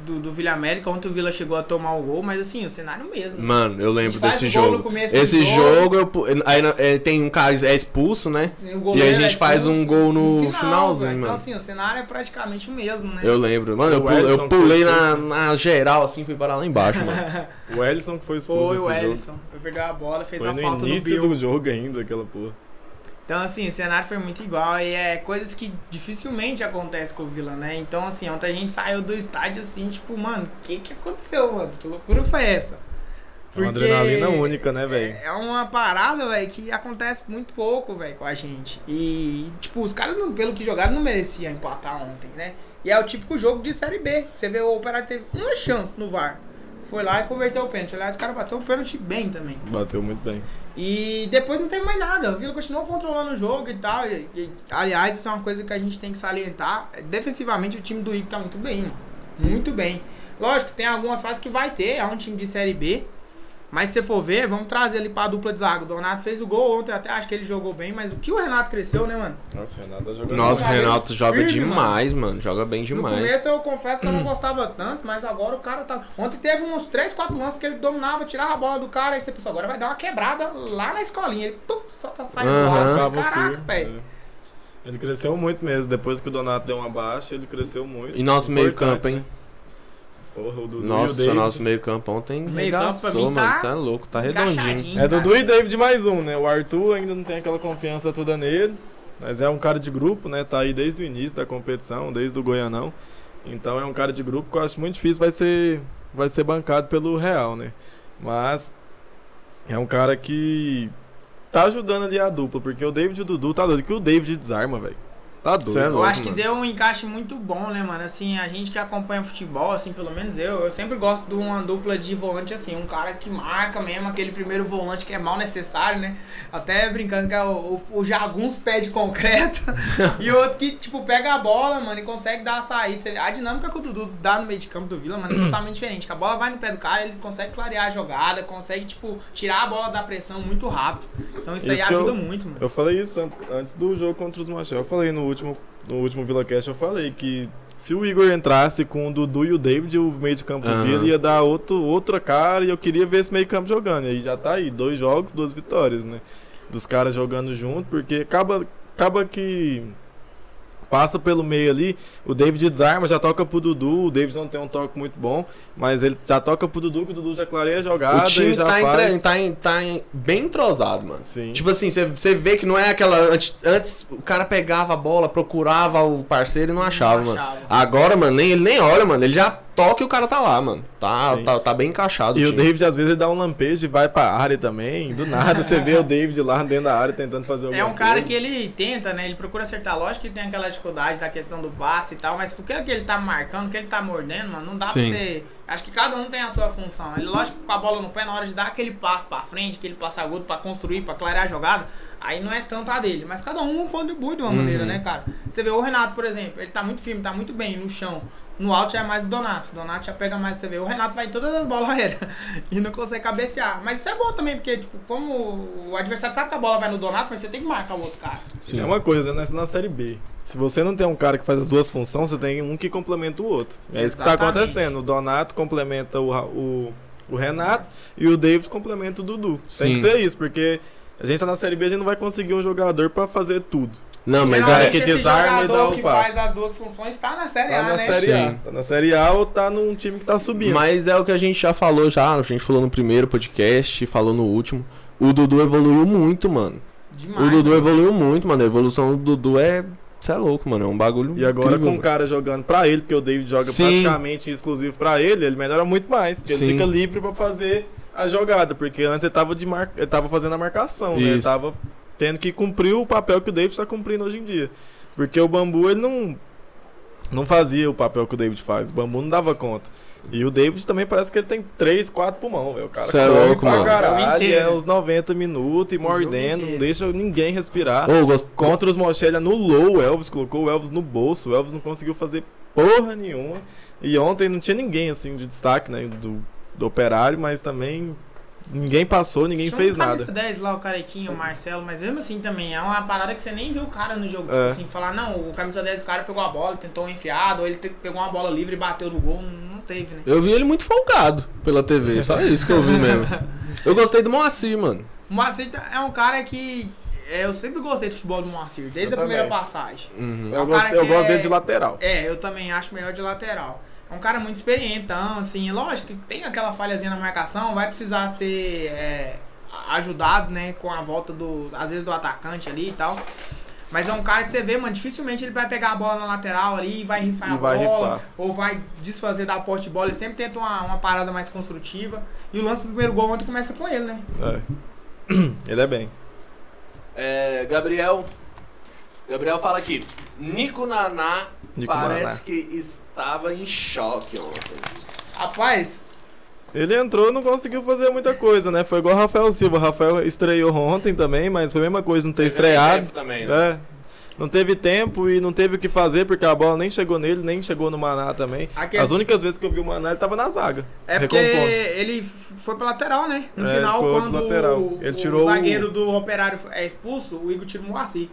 do, do Vila América, ontem o Vila chegou a tomar o gol, mas assim, o cenário mesmo. Mano, eu lembro desse no jogo. Esse jogo. jogo, eu, aí, é, tem um cara é expulso, né? O E a gente é faz um gol no final, finalzinho. Então, mano. assim, o cenário é praticamente o mesmo, né? Eu lembro. Mano, eu, pulei, eu pulei na, na geral, assim, fui parar lá embaixo, mano. [LAUGHS] O Ellison que foi expulso Foi o. Ellison. Foi pegar a bola, fez Foi a no falta no início do jogo ainda, aquela porra. Então, assim, o cenário foi muito igual e é coisas que dificilmente acontece com o Vila, né? Então, assim, ontem a gente saiu do estádio assim, tipo, mano, o que que aconteceu, mano? Que loucura foi essa? É uma adrenalina única, né, velho? É uma parada, velho, que acontece muito pouco, velho, com a gente. E, tipo, os caras, não, pelo que jogaram, não mereciam empatar ontem, né? E é o típico jogo de Série B. Você vê o Operário teve uma chance no VAR. Foi lá e converteu o pênalti. Aliás, o cara bateu o pênalti bem também. Bateu muito bem. E depois não teve mais nada. O Vila continuou controlando o jogo e tal. E, e, aliás, isso é uma coisa que a gente tem que salientar. Defensivamente, o time do Igor tá muito bem, mano. Muito bem. Lógico, tem algumas fases que vai ter. É um time de Série B. Mas se você for ver, vamos trazer ali pra dupla de zaga. O Donato fez o gol ontem, eu até acho que ele jogou bem. Mas o que o Renato cresceu, né, mano? Nossa, o Renato tá jogando Nossa, o Renato joga firme, demais, mano. Joga bem No demais. começo eu confesso que eu não [CLEARS THROAT] gostava tanto, mas agora o cara tá. Ontem teve uns 3, 4 lances que ele dominava, tirava a bola do cara, e você pensou, agora vai dar uma quebrada lá na escolinha. Ele pum, só tá saindo Aham. bola. Caraca, velho. é. Ele cresceu muito mesmo. Depois que o Donato deu uma baixa, ele cresceu muito. E nosso meio Importante, campo, hein? né? Porra, o Dudu e o Nossa, David. nosso meio campo ontem Meio regaçou, mano. tá Você é louco, tá redondinho. É cara. Dudu e David mais um, né? O Arthur ainda não tem aquela confiança toda nele. Mas é um cara de grupo, né? Tá aí desde o início da competição, desde o Goianão. Então é um cara de grupo que eu acho muito difícil vai ser, vai ser bancado pelo Real, né? Mas é um cara que tá ajudando ali a dupla, porque o David e o Dudu tá doido, que o David desarma, velho. Tá doido. É Eu louco, acho que mano. deu um encaixe muito bom, né, mano? Assim, a gente que acompanha futebol, assim, pelo menos eu, eu sempre gosto de uma dupla de volante, assim, um cara que marca mesmo, aquele primeiro volante que é mal necessário, né? Até brincando que é o, o, o Jaguns pé de concreto [LAUGHS] e o outro que, tipo, pega a bola, mano, e consegue dar a saída. A dinâmica que o Dudu dá no meio de campo do Vila, mano, é [CLEARS THROAT] totalmente diferente. Que a bola vai no pé do cara, ele consegue clarear a jogada, consegue, tipo, tirar a bola da pressão muito rápido. Então isso, aí Isso que ajuda eu- muito, mano. Eu falei isso an- antes do jogo contra os Machel. Eu falei no último, no último VilaCast, eu falei que se o Igor entrasse com o Dudu e o David, o meio de campo Aham. Vila ia dar outro, outra cara e eu queria ver esse meio campo jogando. E aí já tá aí, dois jogos, duas vitórias, né? Dos caras jogando junto, porque acaba, acaba que passa pelo meio ali, o David desarma, já toca pro Dudu, o David não tem um toque muito bom, mas ele já toca pro Dudu, que o Dudu já clareia a jogada O time e já tá, faz... entre- tá, em- tá em- bem entrosado, mano. Sim. Tipo assim, você vê que não é aquela. Antes, antes o cara pegava a bola, procurava o parceiro e não achava, mano. achava. Agora, mano, nem, ele nem olha, mano. Ele já toca e o cara tá lá, mano. Tá, tá, tá bem encaixado. E o time. David, às vezes, ele dá um lampejo e vai pra área também. Do nada, você vê o David lá dentro da área tentando fazer alguma É um cara coisa. que ele tenta, né? Ele procura acertar. Lógico que tem aquela dificuldade da questão do passe e tal, mas porque que ele tá marcando, que ele tá mordendo, mano, não dá Sim. pra você. Acho que cada um tem a sua função. Ele, lógico, que com a bola no pé, na hora de dar aquele passo pra frente, aquele passo agudo pra construir, pra clarear a jogada, aí não é tanto a dele. Mas cada um contribui de uma Uhum. maneira, né, cara? Você vê o Renato, por exemplo, ele tá muito firme, tá muito bem no chão. No alto é mais o Donato. O Donato já pega mais, você vê. O Renato vai em todas as bolas aéreas [LAUGHS] e não consegue cabecear. Mas isso é bom também, porque, tipo, como o adversário sabe que a bola vai no Donato, mas você tem que marcar o outro cara. Sim. É uma coisa, né? Na Série B. Se você não tem um cara que faz as duas funções, você tem um que complementa o outro. É isso que tá Exatamente. acontecendo. O Donato complementa o, o, o Renato e o David complementa o Dudu. Tem Sim. que ser isso, porque a gente tá na Série B, a gente não vai conseguir um jogador pra fazer tudo. Não, mas Geralmente que desarma e jogador dá o que passe. faz as duas funções tá na Série Tá A, na né? Série A. Tá na Série A ou tá num time que tá subindo. Mas é o que a gente já falou já, a gente falou no primeiro podcast, falou no último. O Dudu evoluiu muito, mano. Demais. o Dudu né? evoluiu muito, mano. A evolução do Dudu é. Você é louco, mano. É um bagulho. E agora incrível, com o mano. cara jogando pra ele, porque o David joga Sim. praticamente exclusivo pra ele, ele melhora muito mais, porque Sim. ele fica livre pra fazer a jogada, porque antes ele tava, de mar... ele tava fazendo a marcação, né? Ele Isso. tava tendo que cumprir o papel que o David tá cumprindo hoje em dia. Porque o Bambu, ele não não fazia o papel que o David faz, o Bambu não dava conta. E o David também parece que ele tem 3, 4 pulmão, velho. O cara Cê é louco, pra mano. Caralho, inteiro. é uns 90 minutos e mordendo, não deixa ninguém respirar. Ô, eu gosto- Contra os Mochel, ele anulou o Elvis, colocou o Elvis no bolso. O Elvis não conseguiu fazer porra nenhuma. E ontem não tinha ninguém assim de destaque, né? Do, do operário, mas também ninguém passou, ninguém Tinha um fez camisa nada. 10 lá, o Carequinho, o Marcelo, mas mesmo assim também é uma parada que você nem viu o cara no jogo. Tipo É. assim, falar, não, o camisa 10 do cara pegou a bola, tentou um enfiado, ou ele pegou uma bola livre e bateu no gol. Não teve, né? Eu vi ele muito folgado pela TV, só isso que eu vi mesmo. [LAUGHS] Eu gostei do Moacir, mano. O Moacir tá- é um cara que. é, eu sempre gostei do futebol do Moacir, desde Eu a primeira também. passagem. Uhum. É um Eu, gosto, cara eu que gosto é- dele de lateral. É, eu também acho melhor de lateral. É um cara muito experiente, então, assim, lógico que tem aquela falhazinha na marcação, vai precisar ser é, ajudado, né, com a volta do, às vezes, do atacante ali e tal. Mas é um cara que você vê, mano, dificilmente ele vai pegar a bola na lateral ali e vai rifar E a vai bola, rifar. ou vai desfazer da poste de bola, ele sempre tenta uma, uma parada mais construtiva. E o lance do primeiro gol ontem começa com ele, né? É. [CLEARS THROAT] Ele é bem. É, Gabriel. Gabriel fala aqui. Nico Naná Nico parece Naná. que estava em choque ontem. Rapaz, Ele entrou não conseguiu fazer muita coisa, né? Foi igual o Rafael Silva. O Rafael estreou ontem também, mas foi a mesma coisa, não ter estreado. também, É. Não teve tempo e não teve o que fazer, porque a bola nem chegou nele, nem chegou no Maná também. a As únicas vezes que eu vi o Maná, ele tava na zaga. É porque recompondo. ele foi pra lateral, né? No É, final, quando lateral. o, Ele o tirou o- zagueiro do operário é expulso, o Igor tira o Moacir.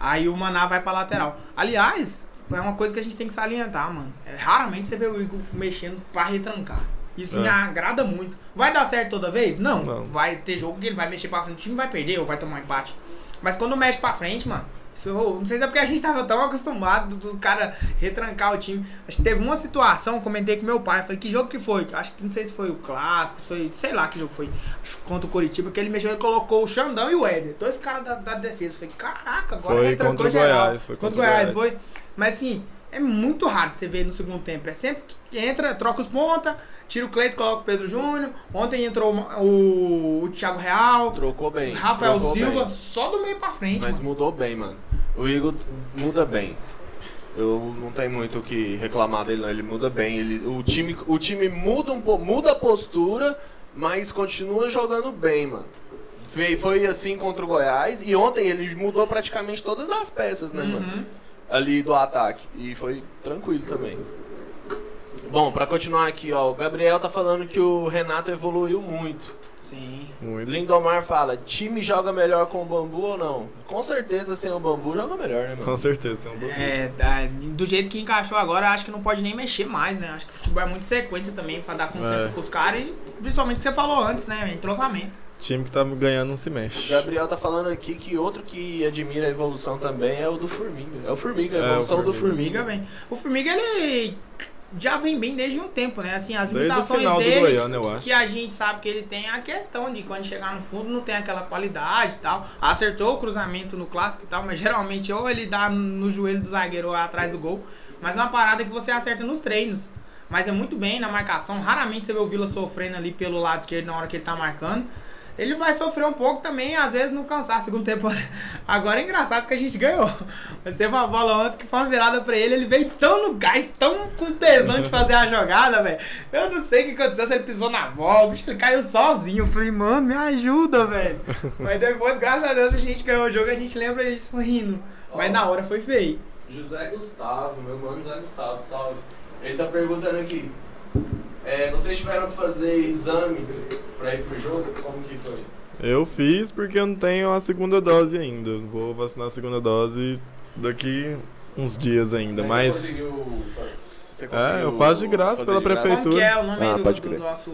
Aí o Maná vai pra lateral. Aliás, é uma coisa que a gente tem que salientar, mano. É, raramente você vê o Igor mexendo pra retrancar. Isso me É. agrada muito. Vai dar certo toda vez? Não. Não. Vai ter jogo que ele vai mexer pra frente, o time vai perder ou vai tomar empate. Mas quando mexe pra frente, mano. Isso, não sei se é porque a gente tava tão acostumado do cara retrancar o time. Acho que teve uma situação, eu comentei com meu pai, falei, que jogo que foi? Acho que não sei se foi o clássico, se foi, sei lá que jogo foi. Acho que contra o Coritiba, que ele mexeu, ele colocou o Xandão e o Éder. Dois caras da, da defesa. Eu falei, caraca, agora Foi retrancou contra o geral. Goiás, foi contra o contra o Goiás, Goiás. foi. Mas assim, é muito raro você ver no segundo tempo. É sempre que entra, troca os pontas, tira o Cleito, coloca o Pedro Júnior. Ontem entrou o, o Thiago Real, Trocou bem. Rafael trocou Silva, bem. só do meio pra frente, Mas mano. mudou bem, mano. O Igor muda bem. Eu não tenho muito o que reclamar dele, não. Ele muda bem. Ele, o, time, o time muda um pouco, muda a postura, mas continua jogando bem, mano. Foi, foi assim contra o Goiás e ontem ele mudou praticamente todas as peças, né, mano? Uhum. Ali do ataque. E foi tranquilo também. Bom, pra continuar aqui, ó, o Gabriel tá falando que o Renato evoluiu muito. Sim. Muito. Lindomar fala, time joga melhor com o bambu ou não? Com certeza sem o bambu joga melhor, né, Com mano? certeza. é um bom- É, da- do jeito que encaixou agora, acho que não pode nem mexer mais, né? Acho que o futebol é muito sequência também, pra dar confiança É. pros caras e principalmente o que você falou antes, né? Entrosamento. time que tá ganhando não se O mexe. Gabriel tá falando aqui que outro que admira a evolução também é o do Formiga. É o Formiga, a É, o evolução do Formiga. Formiga Formiga. vem. O Formiga, ele já vem bem desde um tempo, né? Assim, as Desde limitações dele, Goiânia, que a gente sabe que ele tem a questão de quando chegar no fundo não tem aquela qualidade e tal. Acertou o cruzamento no clássico e tal, mas geralmente ou ele dá no joelho do zagueiro ou atrás do gol. Mas é uma parada que você acerta nos treinos. Mas é muito bem na marcação. Raramente você vê o Vila sofrendo ali pelo lado esquerdo na hora que ele tá marcando. Ele vai sofrer um pouco também, às vezes, no cansar. Segundo tempo. [LAUGHS] Agora é engraçado que a gente ganhou. Mas teve uma bola ontem que foi uma virada pra ele. Ele veio tão no gás, tão com tesão de fazer a jogada, velho. Eu não sei o que aconteceu, se ele pisou na bola. O bicho ele caiu sozinho. Eu falei, mano, me ajuda, velho. [LAUGHS] Mas depois, graças a Deus, a gente ganhou o jogo e a gente lembra isso rindo. Mas na hora foi feio. José Gustavo, meu mano José Gustavo, salve. Ele tá perguntando aqui. É, vocês tiveram que fazer exame pra ir pro jogo? Como que foi? Eu fiz porque eu não tenho a segunda dose ainda. Vou vacinar a segunda dose daqui uns dias ainda, Você mas conseguiu, você É, conseguiu eu faço de graça pela de graça? prefeitura. Como que é o nome Ah, do, pode do crer. nosso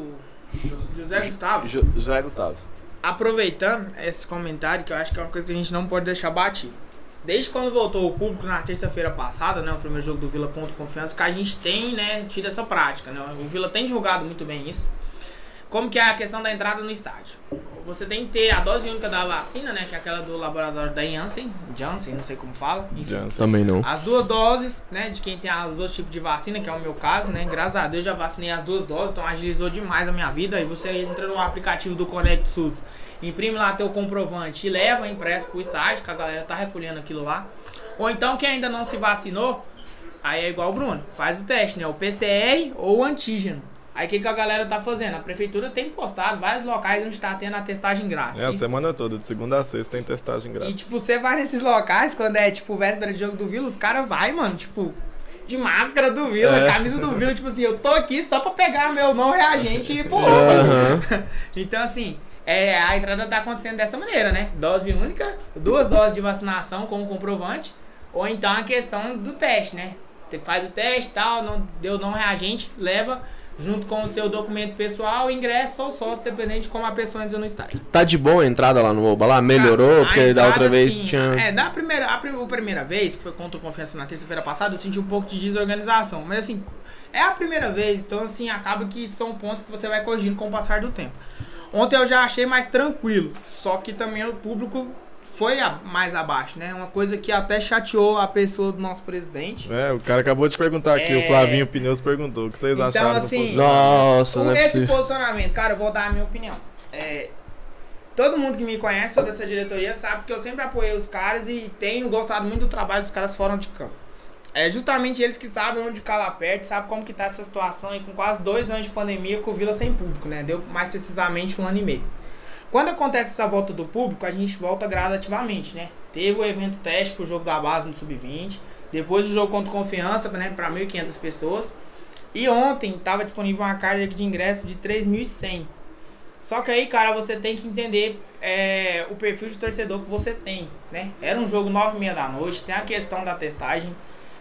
José Gustavo? Jo- José Gustavo. Aproveitando esse comentário, que eu acho que é uma coisa que a gente não pode deixar batido. Desde quando voltou o público na terça-feira passada, né, o primeiro jogo do Vila contra o Confiança, que a gente tem, né, tido essa prática, né? O Vila tem divulgado muito bem isso. Como que é a questão da entrada no estádio? Você tem que ter a dose única da vacina, né, que é aquela do laboratório da Janssen, Janssen, não sei como fala, enfim. Janssen. Também não. As duas doses, né, de quem tem os dois tipos de vacina, que é o meu caso, né, graças a Deus já vacinei as duas doses, então agilizou demais a minha vida. E você entra no aplicativo do Connect SUS, imprime lá teu comprovante e leva impresso pro estádio, que a galera tá recolhendo aquilo lá. Ou então quem ainda não se vacinou, aí é igual o Bruno, faz o teste, né, o PCR ou o antígeno. Aí o que, que a galera tá fazendo? A prefeitura tem postado vários locais onde tá tendo a testagem grátis. É, a E- semana toda, de segunda a sexta, tem testagem e, grátis. tipo, você vai nesses locais, quando é, tipo, véspera de jogo do Vila, os caras vai, mano, tipo, de máscara do Vila, É. camisa do Vila, tipo assim, eu tô aqui só pra pegar meu não reagente e ir pro Aham. [LAUGHS] Então, assim, é, a entrada tá acontecendo dessa maneira, né? Dose única, duas doses de vacinação com o comprovante, ou então a questão do teste, né? Você faz o teste e tal, não deu não reagente, leva junto com o seu documento pessoal, ingresso ou sócio, dependendo de como a pessoa entra no estádio. Tá de boa a entrada lá no Oba lá? Melhorou? Cara, a porque da entrada, outra vez assim, tinha. É, da primeira, a, a primeira vez, que foi contra o Confiança na terça-feira passada, eu senti um pouco de desorganização. Mas assim, é a primeira vez, então assim, acaba que são pontos que você vai corrigindo com o passar do tempo. Ontem eu já achei mais tranquilo, só que também o público foi a- mais abaixo, né? Uma coisa que até chateou a pessoa do nosso presidente. É, o cara acabou de perguntar aqui, É. o Flavinho Pneus perguntou o que vocês Então, acharam do assim. Nossa, Com não é esse possível. posicionamento, cara, eu vou dar a minha opinião. É, todo mundo que me conhece sobre essa diretoria sabe que eu sempre apoiei os caras e tenho gostado muito do trabalho dos caras fora de campo. É justamente eles que sabem onde cala perto, sabem como que tá essa situação e com quase dois anos de pandemia com o Vila sem público, né? Deu mais precisamente um ano e meio. Quando acontece essa volta do público, a gente volta gradativamente, né? Teve o evento teste pro jogo da base no Sub-20, depois o jogo contra Confiança, né, para 1.500 pessoas. E ontem estava disponível uma carga de ingresso de 3.100. Só que aí, cara, você tem que entender é, o perfil de torcedor que você tem, né? Era um jogo 9 e meia da noite, tem a questão da testagem.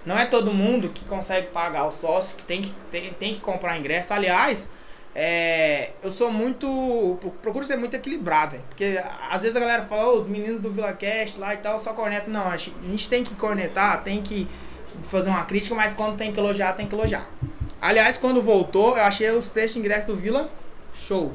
Não é todo mundo que consegue pagar o sócio, que tem que, tem, tem que comprar ingresso. Aliás, é, eu sou muito. Procuro ser muito equilibrado, velho. Porque às vezes a galera fala, "Ô, os meninos do VilaCast lá e tal, só corneta. Não, a gente tem que cornetar, tem que fazer uma crítica, mas quando tem que elogiar, tem que elogiar. Aliás, quando voltou, eu achei os preços de ingresso do Vila show.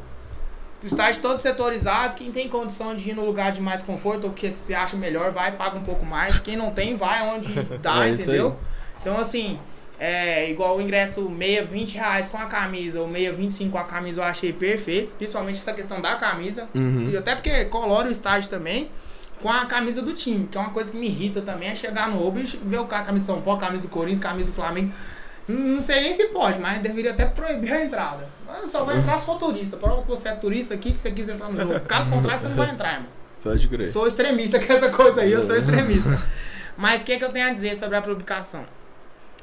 O estádio todo setorizado, quem tem condição de ir no lugar de mais conforto ou que se acha melhor, vai, paga um pouco mais. Quem não tem, vai onde [LAUGHS] dá, É entendeu? Então, assim, é igual o ingresso meia 20 reais com a camisa ou meia 25 com a camisa, eu achei perfeito. Principalmente essa questão da camisa. Uhum. E até porque colore o estádio também com a camisa do time, que é uma coisa que me irrita também, é chegar no Oba e ver o cara, camisa de São Paulo, camisa do Corinthians, camisa do Flamengo. Não sei nem se pode, mas deveria até proibir a entrada. Mas só vai entrar se for turista. Prova que você é turista aqui, que você quis entrar no jogo. Caso [LAUGHS] contrário, você não vai entrar, irmão. Pode crer. Sou extremista com essa coisa aí, eu sou extremista. Mas o que, é que eu tenho a dizer sobre a publicação?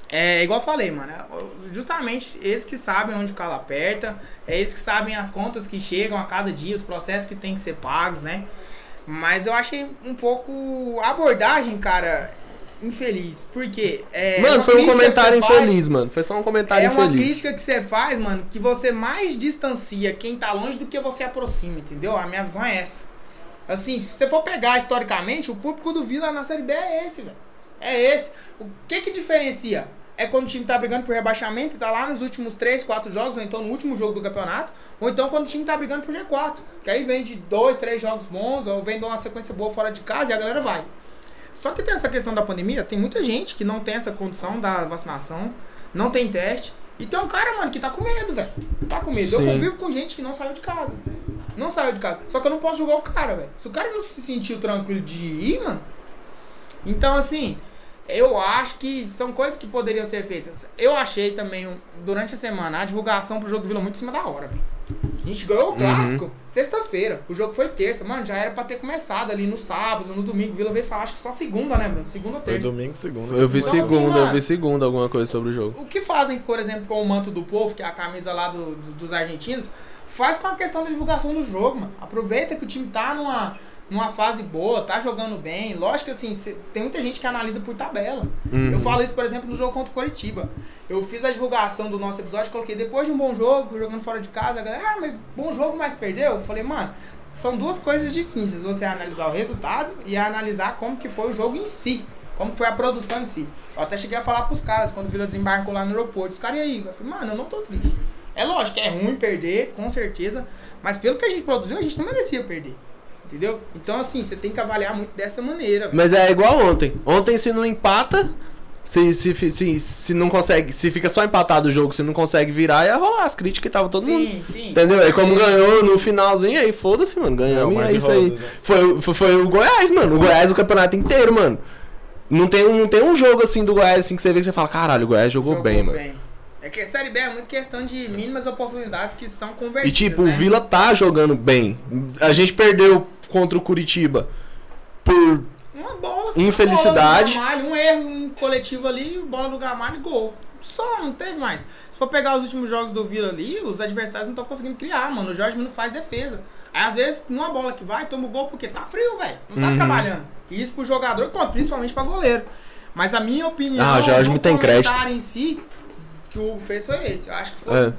É igual eu falei, mano. é, Justamente eles que sabem onde o calo aperta, é eles que sabem as contas que chegam a cada dia, os processos que tem que ser pagos, né? Mas eu achei um pouco a abordagem, cara, infeliz. Porque é. Mano, foi um comentário você faz- infeliz, mano. Foi só um comentário é uma infeliz. crítica que você faz, mano, que você mais distancia quem tá longe do que você aproxima, entendeu? A minha visão é essa. Assim, se você for pegar historicamente, o público do Vila na Série B é esse, velho. É esse. O que que diferencia? É quando o time tá brigando por rebaixamento e tá lá nos últimos 3, 4 jogos, ou então no último jogo do campeonato, ou então quando o time tá brigando por G4. Que aí vem de 2, 3 jogos bons, ou vem de uma sequência boa fora de casa e a galera vai. Só que tem essa questão da pandemia, tem muita gente que não tem essa condição da vacinação, não tem teste. E tem um cara, mano, que tá com medo, velho. Tá com medo. Eu Sim. convivo com gente que não saiu de casa. Não saiu de casa. Só que eu não posso julgar o cara, velho. Se o cara não se sentiu tranquilo de ir, mano. Então, assim, eu acho que são coisas que poderiam ser feitas. Eu achei também, durante a semana, a divulgação pro jogo do Vila muito em cima da hora, velho. A gente ganhou o clássico sexta-feira. O jogo foi terça. Mano, já era pra ter começado ali no sábado, no domingo. O Vila veio falar, acho que só segunda, né, mano? Segunda ou Foi terça. domingo, segunda. Eu vi Então, assim, segunda, eu mano- vi segunda alguma coisa sobre o jogo. O que fazem, por exemplo, com o manto do povo, que é a camisa lá do- do- dos argentinos, faz com a questão da divulgação do jogo, mano. Aproveita que o time tá numa, numa fase boa, tá jogando bem. Lógico que assim, cê- tem muita gente que analisa por tabela. Uhum. Eu falo isso, por exemplo, no jogo contra o Coritiba. Eu fiz a divulgação do nosso episódio, coloquei depois de um bom jogo, jogando fora de casa, a galera, ah, mas bom jogo, mas perdeu. Eu falei, mano, são duas coisas distintas. Você analisar o resultado e analisar como que foi o jogo em si. Como foi a produção em si. Eu até cheguei a falar pros caras quando o Vila desembarcou lá no aeroporto. Os caras, e aí? Eu falei, mano, eu não tô triste. É lógico que é ruim perder, com certeza. Mas pelo que a gente produziu, a gente não merecia perder. Entendeu? Então, assim, você tem que avaliar muito dessa maneira. Mas é igual ontem. Ontem, se não empata, se, se, se, se não consegue, se fica só empatado o jogo, se não consegue virar, ia rolar as críticas que tava todo mundo. sim, sim. Entendeu? Aí como ganhou no finalzinho, aí foda-se, mano. Ganhamos É, e é isso aí. né? Foi, foi, foi o Goiás, mano. O Goiás o campeonato inteiro, mano. Não tem, um, não tem um jogo assim do Goiás assim que você vê que você fala, caralho, o Goiás jogou, bem, mano. É que a Série B é muito questão de mínimas oportunidades que são convertidas. E tipo, né? o Vila tá jogando bem. A gente perdeu contra o Curitiba por. Uma bola. Infelicidade. Uma bola Gamalho, um erro em coletivo ali, bola do Gamalho e gol. Só, não teve mais. Se for pegar os últimos jogos do Vila ali, os adversários não estão conseguindo criar, mano. O Jorge não faz defesa. Aí, às vezes, numa bola que vai, toma o gol porque tá frio, velho. Não tá Uhum. trabalhando. Isso pro jogador, conta, principalmente pra goleiro. Mas a minha opinião Ah, o Jorge tem crédito. em si, que o Hugo fez foi esse. Eu acho que foi É.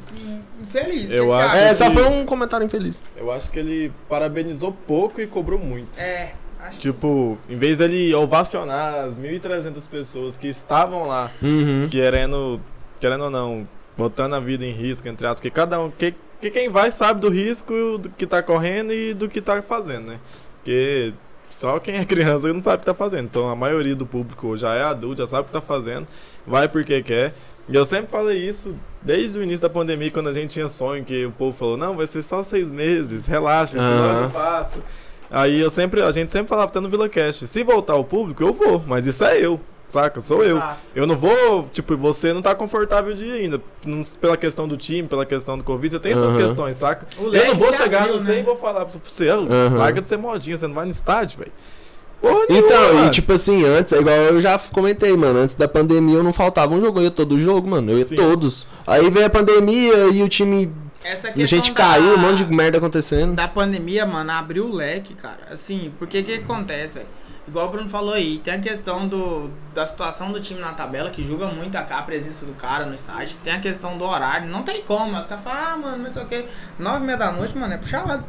infeliz. Eu O que que você acho acha? É, só foi um comentário infeliz. Eu acho que ele parabenizou pouco e cobrou muito. É, acho que Tipo, em vez dele ovacionar as 1.300 pessoas que estavam lá, Uhum. querendo, querendo ou não, botando a vida em risco, entre aspas, porque cada um, que, que quem vai sabe do risco do que tá correndo e do que tá fazendo, né? Porque só quem é criança não sabe o que tá fazendo. Então a maioria do público já é adulto, já sabe o que tá fazendo, vai porque quer. E eu sempre falei isso desde o início da pandemia, quando a gente tinha sonho, que o povo falou, não, vai ser só seis meses, relaxa, esse Aham. ano passa. Aí eu sempre, a gente sempre falava, tá no VilaCast, se voltar ao público, eu vou, mas isso é eu, saca? Sou eu. Exato. Eu não vou, tipo, você não tá confortável de ir ainda. não- Pela questão do time, pela questão do Covid, você tem suas Aham. questões, saca? O Eu não vou chegar abriu, no você né? e vou falar pra você, "Ô, Aham. larga de ser modinha, você não vai no estádio, velho. Porra nenhuma, Então, mano. e tipo assim, antes, é igual eu já comentei, mano, antes da pandemia eu não faltava um jogo, eu ia todo jogo, mano, eu ia Sim. todos. Aí veio a pandemia e o time, Essa a gente da- caiu, um monte de merda acontecendo. da pandemia, mano, abriu o leque, cara. Assim, porque que que acontece, velho? Igual o Bruno falou aí, tem a questão do, da situação do time na tabela, que julga muito a, a presença do cara no estádio. Tem a questão do horário, não tem como. Os caras falam, ah, mano, não sei o que. Nove e meia da noite, mano, é puxado.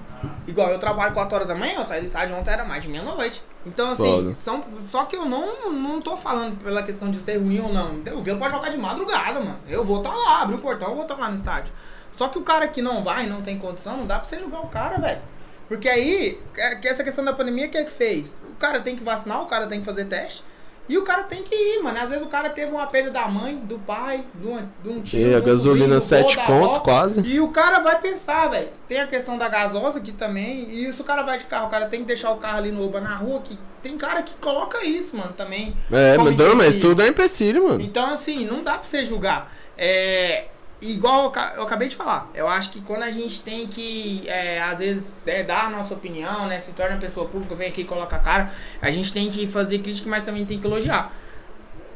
Igual eu trabalho 4 horas da manhã, eu saí do estádio ontem, era mais de meia-noite. Então, assim, Foda. são, só que eu não, não tô falando pela questão de ser ruim ou não. Entendeu? O Vila pode jogar de madrugada, mano. Eu vou estar lá, abrir o portão, eu vou estar lá no estádio. Só que o cara que não vai, não tem condição, não dá pra você julgar o cara, velho. Porque aí, é que essa questão da pandemia, o que é que fez? O cara tem que vacinar, o cara tem que fazer teste. E o cara tem que ir, mano. Às vezes o cara teve uma perda da mãe, do pai, de um, de um tio. E a gasolina sobrinho, do 7 vô, da conto, quase. E o cara vai pensar, velho. Tem a questão da gasosa aqui também. E se o cara vai de carro, o cara tem que deixar o carro ali no Uber na rua. Que tem cara que coloca isso, mano, também. É, mas, não, mas tudo é empecilho, mano. Então, assim, não dá pra você julgar. É. Igual eu ca- eu acabei de falar, eu acho que quando a gente tem que, é, às vezes, é, dar a nossa opinião, né? Se torna pessoa pública, vem aqui e coloca a cara, a gente tem que fazer crítica, mas também tem que elogiar.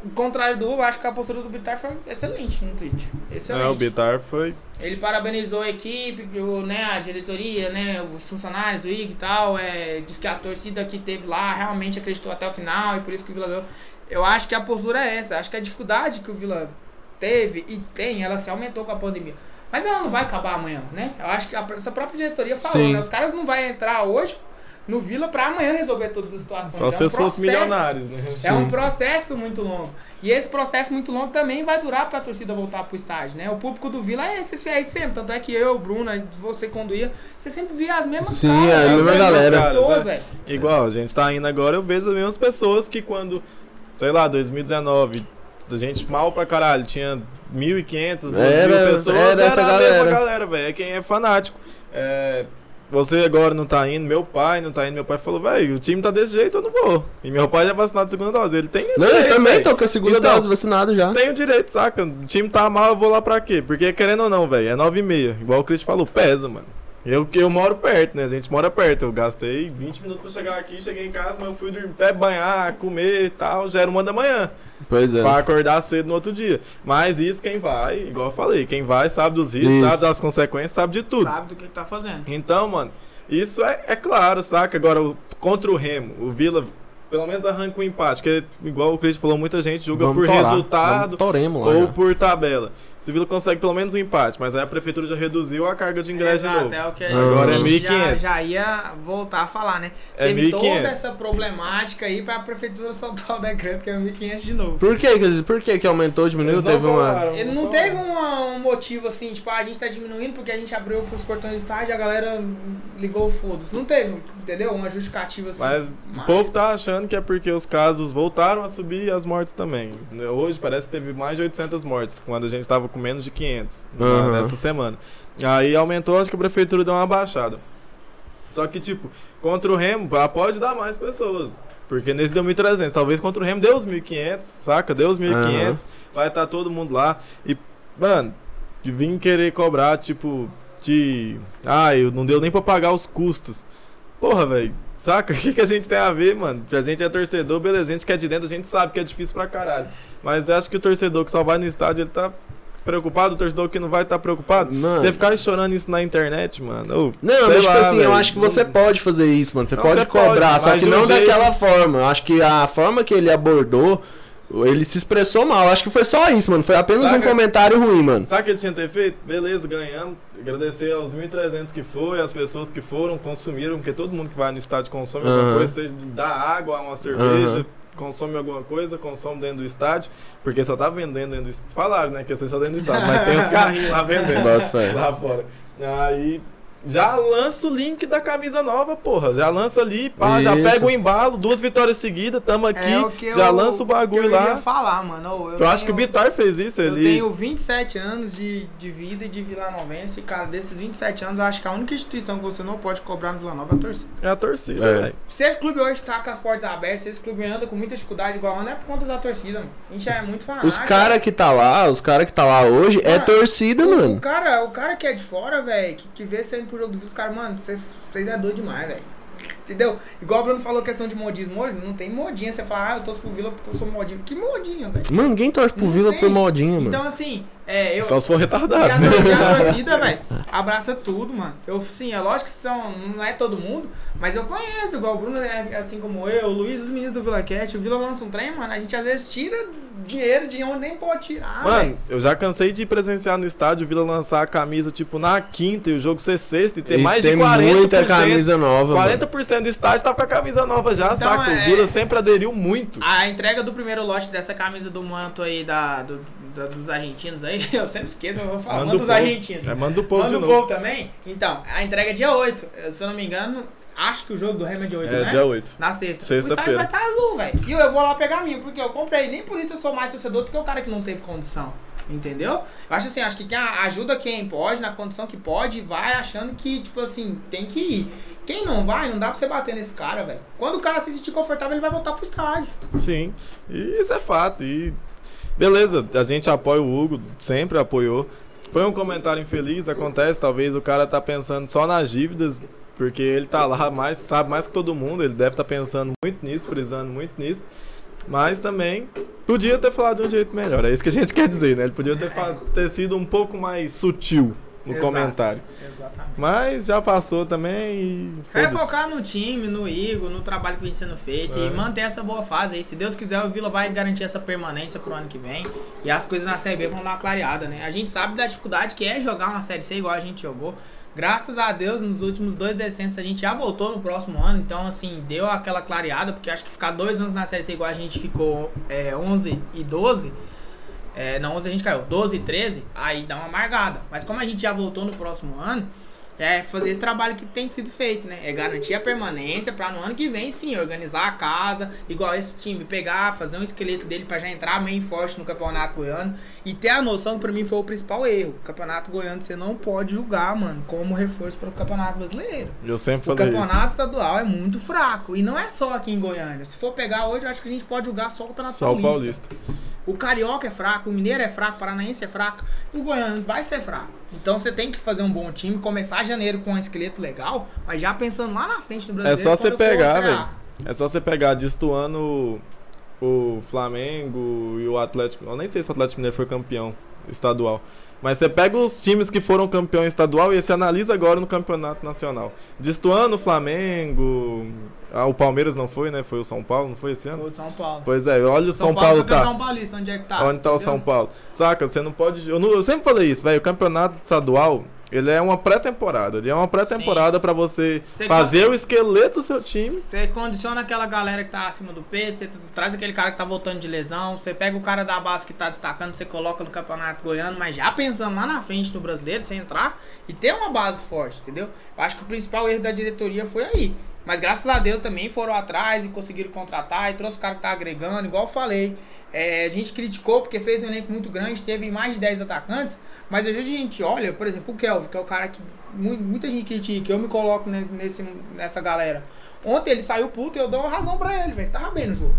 O contrário do eu acho que a postura do Bitar foi excelente no Twitter. Excelente. É, o Bitar foi. Ele parabenizou a equipe, né, a diretoria, né, os funcionários, o IG e tal. É, diz que a torcida que teve lá realmente acreditou até o final e por isso que o Vila. Eu acho que a postura é essa. Acho que a dificuldade que o Vila teve e tem, ela se aumentou com a pandemia. Mas ela não vai acabar amanhã, né? Eu acho que a, essa própria diretoria falou, Sim. né? Os caras não vão entrar hoje no Vila pra amanhã resolver todas as situações. Só É se um fossem milionários, né? É um Sim. processo muito longo. E esse processo muito longo também vai durar pra torcida voltar pro estádio, né? O público do Vila é esses fiéis de sempre. Tanto é que eu, Bruno, você quando ia, você sempre via as mesmas Sim, caras, é, a as mesma mesmas galera. pessoas, velho. Igual, a gente tá indo agora, eu vejo as mesmas pessoas que quando, sei lá, 2019, a gente mal pra caralho, tinha 1.500, 2.000 Era- pessoas, era essa a mesma galera. galera, velho, é quem é fanático. É, você agora não tá indo, meu pai não tá indo, meu pai falou, velho, o time tá desse jeito, eu não vou. E meu pai já é vacinado de segunda dose, ele tem Não, eu direito, também velho. tô com a segunda Então, dose vacinado já. Tenho direito, saca? O time tá mal, eu vou lá pra quê? Porque querendo ou não, velho, é 9 e meia. Igual o Chris falou, pesa, mano. Eu, eu moro perto, né? A gente mora perto. Eu gastei 20 minutos pra chegar aqui, cheguei em casa, mas eu fui dormir, até banhar, comer e tal. Já era uma da manhã. Pois é. Pra acordar cedo no outro dia. Mas isso quem vai, igual eu falei, quem vai sabe dos riscos, Isso. sabe das consequências, sabe de tudo. Sabe do que, tá fazendo. Então, mano, isso é, é claro, saca? Agora, o- contra o Remo, o Vila pelo menos arranca o empate. Porque, igual o Chris falou, muita gente julga Vamos por torar, resultado vamos toremos lá ou já. por tabela. Se o Vila consegue pelo menos um empate, mas aí a prefeitura já reduziu a carga de ingresso de Exato, novo. é o que Agora a é gente já, 1.500. já ia voltar a falar, né? É Teve 1.500. toda essa problemática aí pra prefeitura soltar o decreto que é 1.500 de novo. Por que, por que que aumentou, diminuiu? Eles não Teve uma... falaram, Ele não falaram. teve uma- um motivo assim, tipo, ah, a gente tá diminuindo porque a gente abriu pros portões do estádio e a galera ligou o foda-se. Não teve, entendeu? Uma justificativa assim. Mas o povo tá achando que é porque os casos voltaram a subir e as mortes também. Hoje parece que teve mais de 800 mortes, quando a gente tava com menos de 500 na- Aham. nessa semana. Aí aumentou, acho que a prefeitura deu uma baixada. Só que, tipo, contra o Remo, ah, pode dar mais pessoas. Porque nesse deu 1.300. Talvez contra o Remo deu os 1.500, saca? Deu os 1.500. Vai estar todo mundo lá. E, mano, vir querer cobrar, tipo, de. Ah, eu não deu nem pra pagar os custos. Porra, velho. Saca? [LAUGHS] O que, que a gente tem a ver, mano? A gente é torcedor, beleza. A gente que é de dentro, a gente sabe que é difícil pra caralho. Mas acho que o torcedor que só vai no estádio, ele tá preocupado. O torcedor que não vai tá preocupado. Mano. Você ficar chorando isso na internet, mano. ô, Não, mas tipo lá, assim, eu velho. acho que você pode fazer isso, mano. Você Não, pode você pode, cobrar, só mas que não jeito- daquela forma. Eu acho que a forma que ele abordou, ele se expressou mal. Eu acho que foi só isso, mano. Foi apenas Saca? um comentário ruim, mano. Sabe o que ele tinha que ter feito? Beleza, ganhamos. Agradecer aos 1.300 que foi, as pessoas que foram, consumiram, porque todo mundo que vai no estádio consome alguma Aham. coisa, seja da água, uma cerveja, Aham. Consome alguma coisa, consome dentro do estádio, porque só tá vendendo dentro do estádio. Falaram, né, que ser só dentro do estádio, mas tem os carrinhos lá [LAUGHS] vendendo. Lá fora. Aí já lança o link da camisa nova, porra. Já lança ali, pá, já Isso. pega o embalo, duas vitórias seguidas, tamo aqui, É o que já eu- lança o bagulho que eu ia lá. falar, mano. Eu, acho que o tenho- Bitar fez isso Eu ali. tenho 27 anos de, de vida e de Vila Novense, e, cara, desses 27 anos, eu acho que a única instituição que você não pode cobrar no Vila Nova é a torcida. É a torcida, É. velho. Se esse clube hoje tá com as portas abertas, se esse clube anda com muita dificuldade igual anda, é por conta da torcida, mano. A gente é muito fanático. Os cara que tá lá, os cara que tá lá hoje, é Mano, torcida, o, mano. O cara, o cara que é de fora, velho, que, que vê indo pro jogo do os caras, mano, vocês vocês é doido demais, velho. Entendeu? Igual o Bruno falou questão de modismo hoje, não tem modinha. Você fala, ah, eu torço pro Vila porque eu sou modinho. Que modinha, velho? Mano, ninguém torce pro Não Vila tem. por modinha, mano. Então, assim, é, eu. Só se for E retardado, a, né? e a [LAUGHS] torcida, velho, abraça tudo, mano. Eu, sim, é lógico que são, não é todo mundo, mas eu conheço, igual o Bruno, é assim como eu, o Luiz, os meninos do Vila Cat, o Vila lança um trem, mano, a gente às vezes tira dinheiro de onde nem pode tirar, Mano, velho. eu já cansei de presenciar no estádio o Vila lançar a camisa, tipo, na quinta e o jogo ser sexta e ter E mais tem de 40%. muita camisa nova, mano. 40% do estádio tá com a camisa nova já, Então, saca? é- O Vila sempre aderiu muito. A entrega do primeiro lote dessa camisa do manto aí da, do- da- dos argentinos aí, [LAUGHS] eu sempre esqueço, eu vou falar, Manda manda o dos povo. argentinos. É, manda o povo Manda o novo. povo também? Então, a entrega é dia 8. Se eu não me engano, acho que o jogo do Remo é dia 8, É, né? dia 8. Na sexta. Sexta-feira. O estádio vai estar azul, velho. E eu vou lá pegar a minha, porque eu comprei. Nem por isso eu sou mais torcedor do que o cara que não teve condição. Entendeu? Eu acho assim, acho que quem ajuda quem pode, na condição que pode, vai achando que, tipo assim, tem que ir. Quem não vai, não dá pra você bater nesse cara, velho. Quando o cara se sentir confortável, ele vai voltar pro estádio. Sim, e isso é fato. E beleza, a gente apoia o Hugo, sempre apoiou. Foi um comentário infeliz, acontece, talvez o cara tá pensando só nas dívidas, porque ele tá lá mais, sabe mais que todo mundo, ele deve estar pensando muito nisso, frisando muito nisso. Mas também podia ter falado de um jeito melhor, é isso que a gente [LAUGHS] quer dizer, né? Ele podia ter, ter sido um pouco mais sutil no Exato, comentário. Exatamente. Mas já passou também e. É focar no time, no Igor, no trabalho que vem sendo feito É. e manter essa boa fase aí. Se Deus quiser, o Vila vai garantir essa permanência pro ano que vem. E as coisas na Série B vão dar uma clareada, né? A gente sabe da dificuldade que é jogar uma Série C igual a gente jogou. Graças a Deus, nos últimos dois descensos a gente já voltou no próximo ano. Então, assim, deu aquela clareada, porque acho que ficar dois anos na Série C igual a gente ficou é, 11 e 12. É, não, 11 a gente caiu, 12 e 13, aí dá uma amargada. Mas como a gente já voltou no próximo ano, é fazer esse trabalho que tem sido feito, né? É garantir a permanência pra no ano que vem, sim, organizar a casa, igual esse time, pegar, fazer um esqueleto dele pra já entrar bem forte no Campeonato Goiano e ter a noção que pra mim foi o principal erro. O Campeonato Goiano você não pode julgar, mano, como reforço para o Campeonato Brasileiro. Eu sempre O falei isso. campeonato estadual é muito fraco. E não é só aqui em Goiânia. Se for pegar hoje, eu acho que a gente pode julgar só o Campeonato Só o Paulista. O Carioca é fraco, o Mineiro é fraco, o Paranaense é fraco. O Goiano vai ser fraco. Então você tem que fazer um bom time, começar janeiro com um esqueleto legal, mas já pensando lá na frente no É brasileiro. só você pegar, velho. É só você pegar destoando o Flamengo e o Atlético. Eu nem sei se o Atlético Mineiro foi campeão estadual. Mas você pega os times que foram campeão estadual e você analisa agora no campeonato nacional. Destoando o Flamengo, Ah, o Palmeiras não foi, né? Foi o São Paulo, não foi esse ano? Foi o São Paulo. Pois é, olha o São, Paulo, Paulo foi tá. paulista, onde é que tá? Onde tá o? São Paulo? Saca, você não pode. Eu, não- eu sempre falei isso, velho. O campeonato estadual, ele é uma pré-temporada. Ele é uma pré-temporada pra você Você fazer o esqueleto do seu time. Você condiciona aquela galera que tá acima do peso, você traz aquele cara que tá voltando de lesão, você pega o cara da base que tá destacando, você coloca no campeonato goiano, mas já pensando lá na frente do brasileiro, você entrar e ter uma base forte, entendeu? Eu acho que o principal erro da diretoria foi aí. Mas graças a Deus também foram atrás e conseguiram contratar e trouxe o cara que tá agregando, igual eu falei. É, a gente criticou porque fez um elenco muito grande, teve mais de 10 atacantes, mas vezes a gente olha, por exemplo, o Kelvin, que é o cara que mu- muita gente critica, eu me coloco ne- nesse, nessa galera. Ontem ele saiu puto e eu dou razão pra ele, velho. Tava bem no jogo.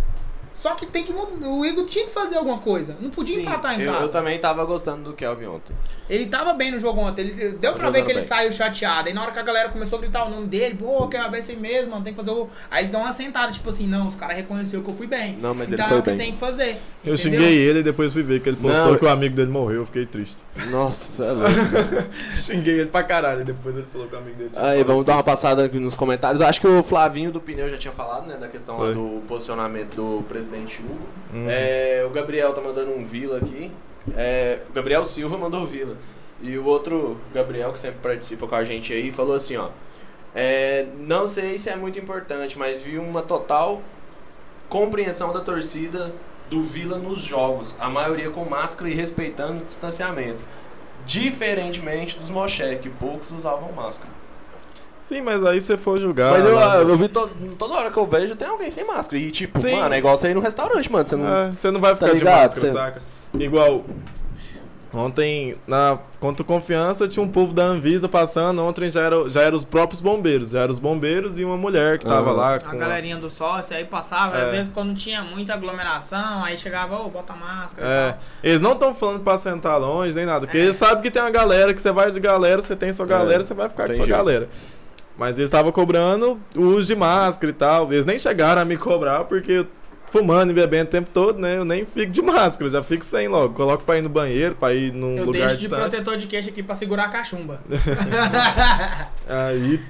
Só que tem que. O Igor tinha que fazer alguma coisa. Não podia Sim, empatar em eu, casa. eu também tava gostando do Kelvin ontem. Ele tava bem no jogo ontem. Ele, deu pra ver que ele bem. saiu chateado. Aí na hora que a galera começou a gritar o nome dele, pô, quer ver esse mesmo, mano, tem que fazer o. Aí ele deu uma sentada, tipo assim, não, os caras reconheceram que eu fui bem. Não, mas ele então foi é o que bem. tem que fazer. Eu entendeu? xinguei ele e depois fui ver que ele postou Não, que o amigo dele morreu. Eu fiquei triste. Nossa, você é louco. [LAUGHS] xinguei ele pra caralho. e Depois ele falou que o amigo dele tinha Aí, vamos dar falecido. uma passada aqui nos comentários. Eu acho que o Flavinho do Pneu já tinha falado, né? Da questão do posicionamento do presidente Hugo. Hum. É, o Gabriel tá mandando um Vila aqui. É, o Gabriel Silva mandou Vila. E o outro Gabriel, que sempre participa com a gente aí, falou assim, ó. É, não sei se é muito importante, mas vi uma total compreensão da torcida do Vila nos jogos. A maioria com máscara e respeitando o distanciamento. Diferentemente dos Moché, que poucos usavam máscara. Sim, mas aí você for julgar. Mas eu, lá- eu vi to- toda hora que eu vejo tem alguém sem máscara. E tipo, Sim. mano, é igual você ir no restaurante, mano. Você não. É, você não vai Tá ficar de ligado? máscara, Você- saca? Igual. Ontem, na contra Confiança, tinha um povo da Anvisa passando. Ontem já era, já era os próprios bombeiros. Já eram os bombeiros e uma mulher que tava Aham. lá. A Com galerinha do sócio, aí passava, É. às vezes quando tinha muita aglomeração, aí chegava, ô, bota máscara e É, tal. eles não estão falando pra sentar longe nem nada, porque É. eles sabem que tem uma galera, que você vai de galera, você tem sua galera, você vai ficar com tem sua jeito. galera. Mas eles estavam cobrando o uso de máscara e tal. Eles nem chegaram a me cobrar, porque eu fumando e bebendo o tempo todo, né? Eu nem fico de máscara, já fico sem logo. Coloco pra ir no banheiro, pra ir num Eu lugar deixo de protetor de queixo aqui pra segurar a cachumba. [LAUGHS] [LAUGHS] Aí.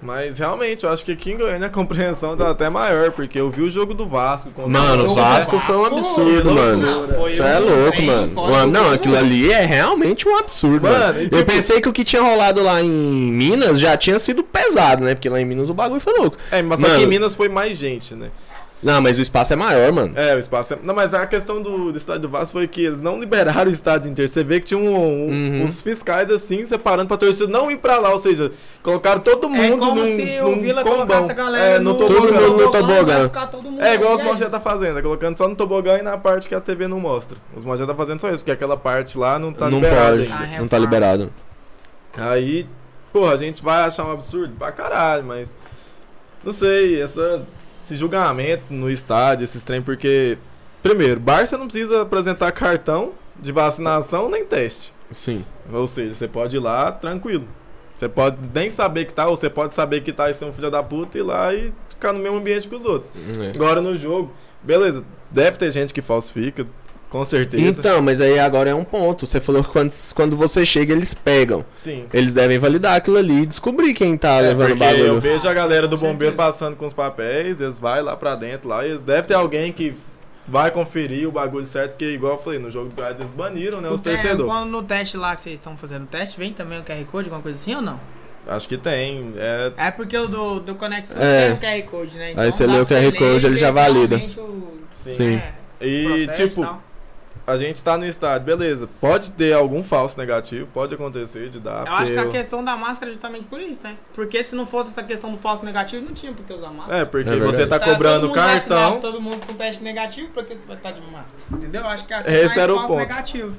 Mas realmente, eu acho que aqui em Goiânia a compreensão tá até maior, porque eu vi o jogo do Vasco. contra Mano, o Vasco foi um absurdo, mano. Isso é louco, mano. não, aquilo ali é realmente um absurdo, Mano, mano. Eu tipo- pensei que o que tinha rolado lá em Minas já tinha sido pesado, né? Porque lá em Minas o bagulho foi louco. É, mas só Mano. que em Minas foi mais gente, né? Não, mas o espaço é maior, mano. É, o espaço é... Não, mas a questão do, do estádio do Vasco foi que eles não liberaram o estádio inteiro. Você vê que tinha um, um- Uhum. uns fiscais assim, separando pra torcida não ir pra lá. Ou seja, colocaram todo mundo É como num, se o Vila combão. colocasse a galera é, no, no, tobogã. Todo mundo no tobogã. vai ficar todo mundo É igual os isso. tá fazendo, é colocando só no tobogã e na parte que a TV não mostra. Os Mogé tá fazendo só isso, porque aquela parte lá não tá não liberada pode, Ah, não tá liberado. Aí, porra, a gente vai achar um absurdo pra caralho, mas. Não sei, essa, esse julgamento no estádio, esses trem, porque. Primeiro, Barça não precisa apresentar cartão de vacinação nem teste. Sim. Ou seja, você pode ir lá tranquilo. Você pode nem saber que tá, ou você pode saber que tá e ser um filho da puta e ir lá e ficar no mesmo ambiente que os outros. É. Agora no jogo, beleza, deve ter gente que falsifica, com certeza. Então, mas aí agora é um ponto. Você falou que quando, quando você chega, eles pegam. Sim. Eles devem validar aquilo ali e descobrir quem tá É, levando o porque eu bagulho. vejo a galera do bombeiro passando com os papéis, eles vai lá pra dentro lá, e eles deve ter alguém que vai conferir o bagulho certo, porque igual eu falei, no jogo do Goiás eles baniram, né, O os torcedores. Quando no teste lá que vocês estão fazendo o teste, vem também o QR Code, alguma coisa assim ou não? Acho que tem, é, É porque o do, do Conexão É. tem o QR Code, né? Aí você lê o QR Code, ele já valida. o- sim. Sim. né, E e tipo, tal. A gente tá no estádio, beleza, pode ter algum falso negativo, pode acontecer de dar, Eu acho que a porque- questão da máscara é justamente por isso, né? Porque se não fosse essa questão do falso negativo, não tinha por que usar máscara. É, porque É você tá todo cobrando mundo cartão, vacinado, todo mundo com teste negativo, por que você vai estar de máscara? Entendeu? Eu acho que é Esse mais era o falso ponto. negativo.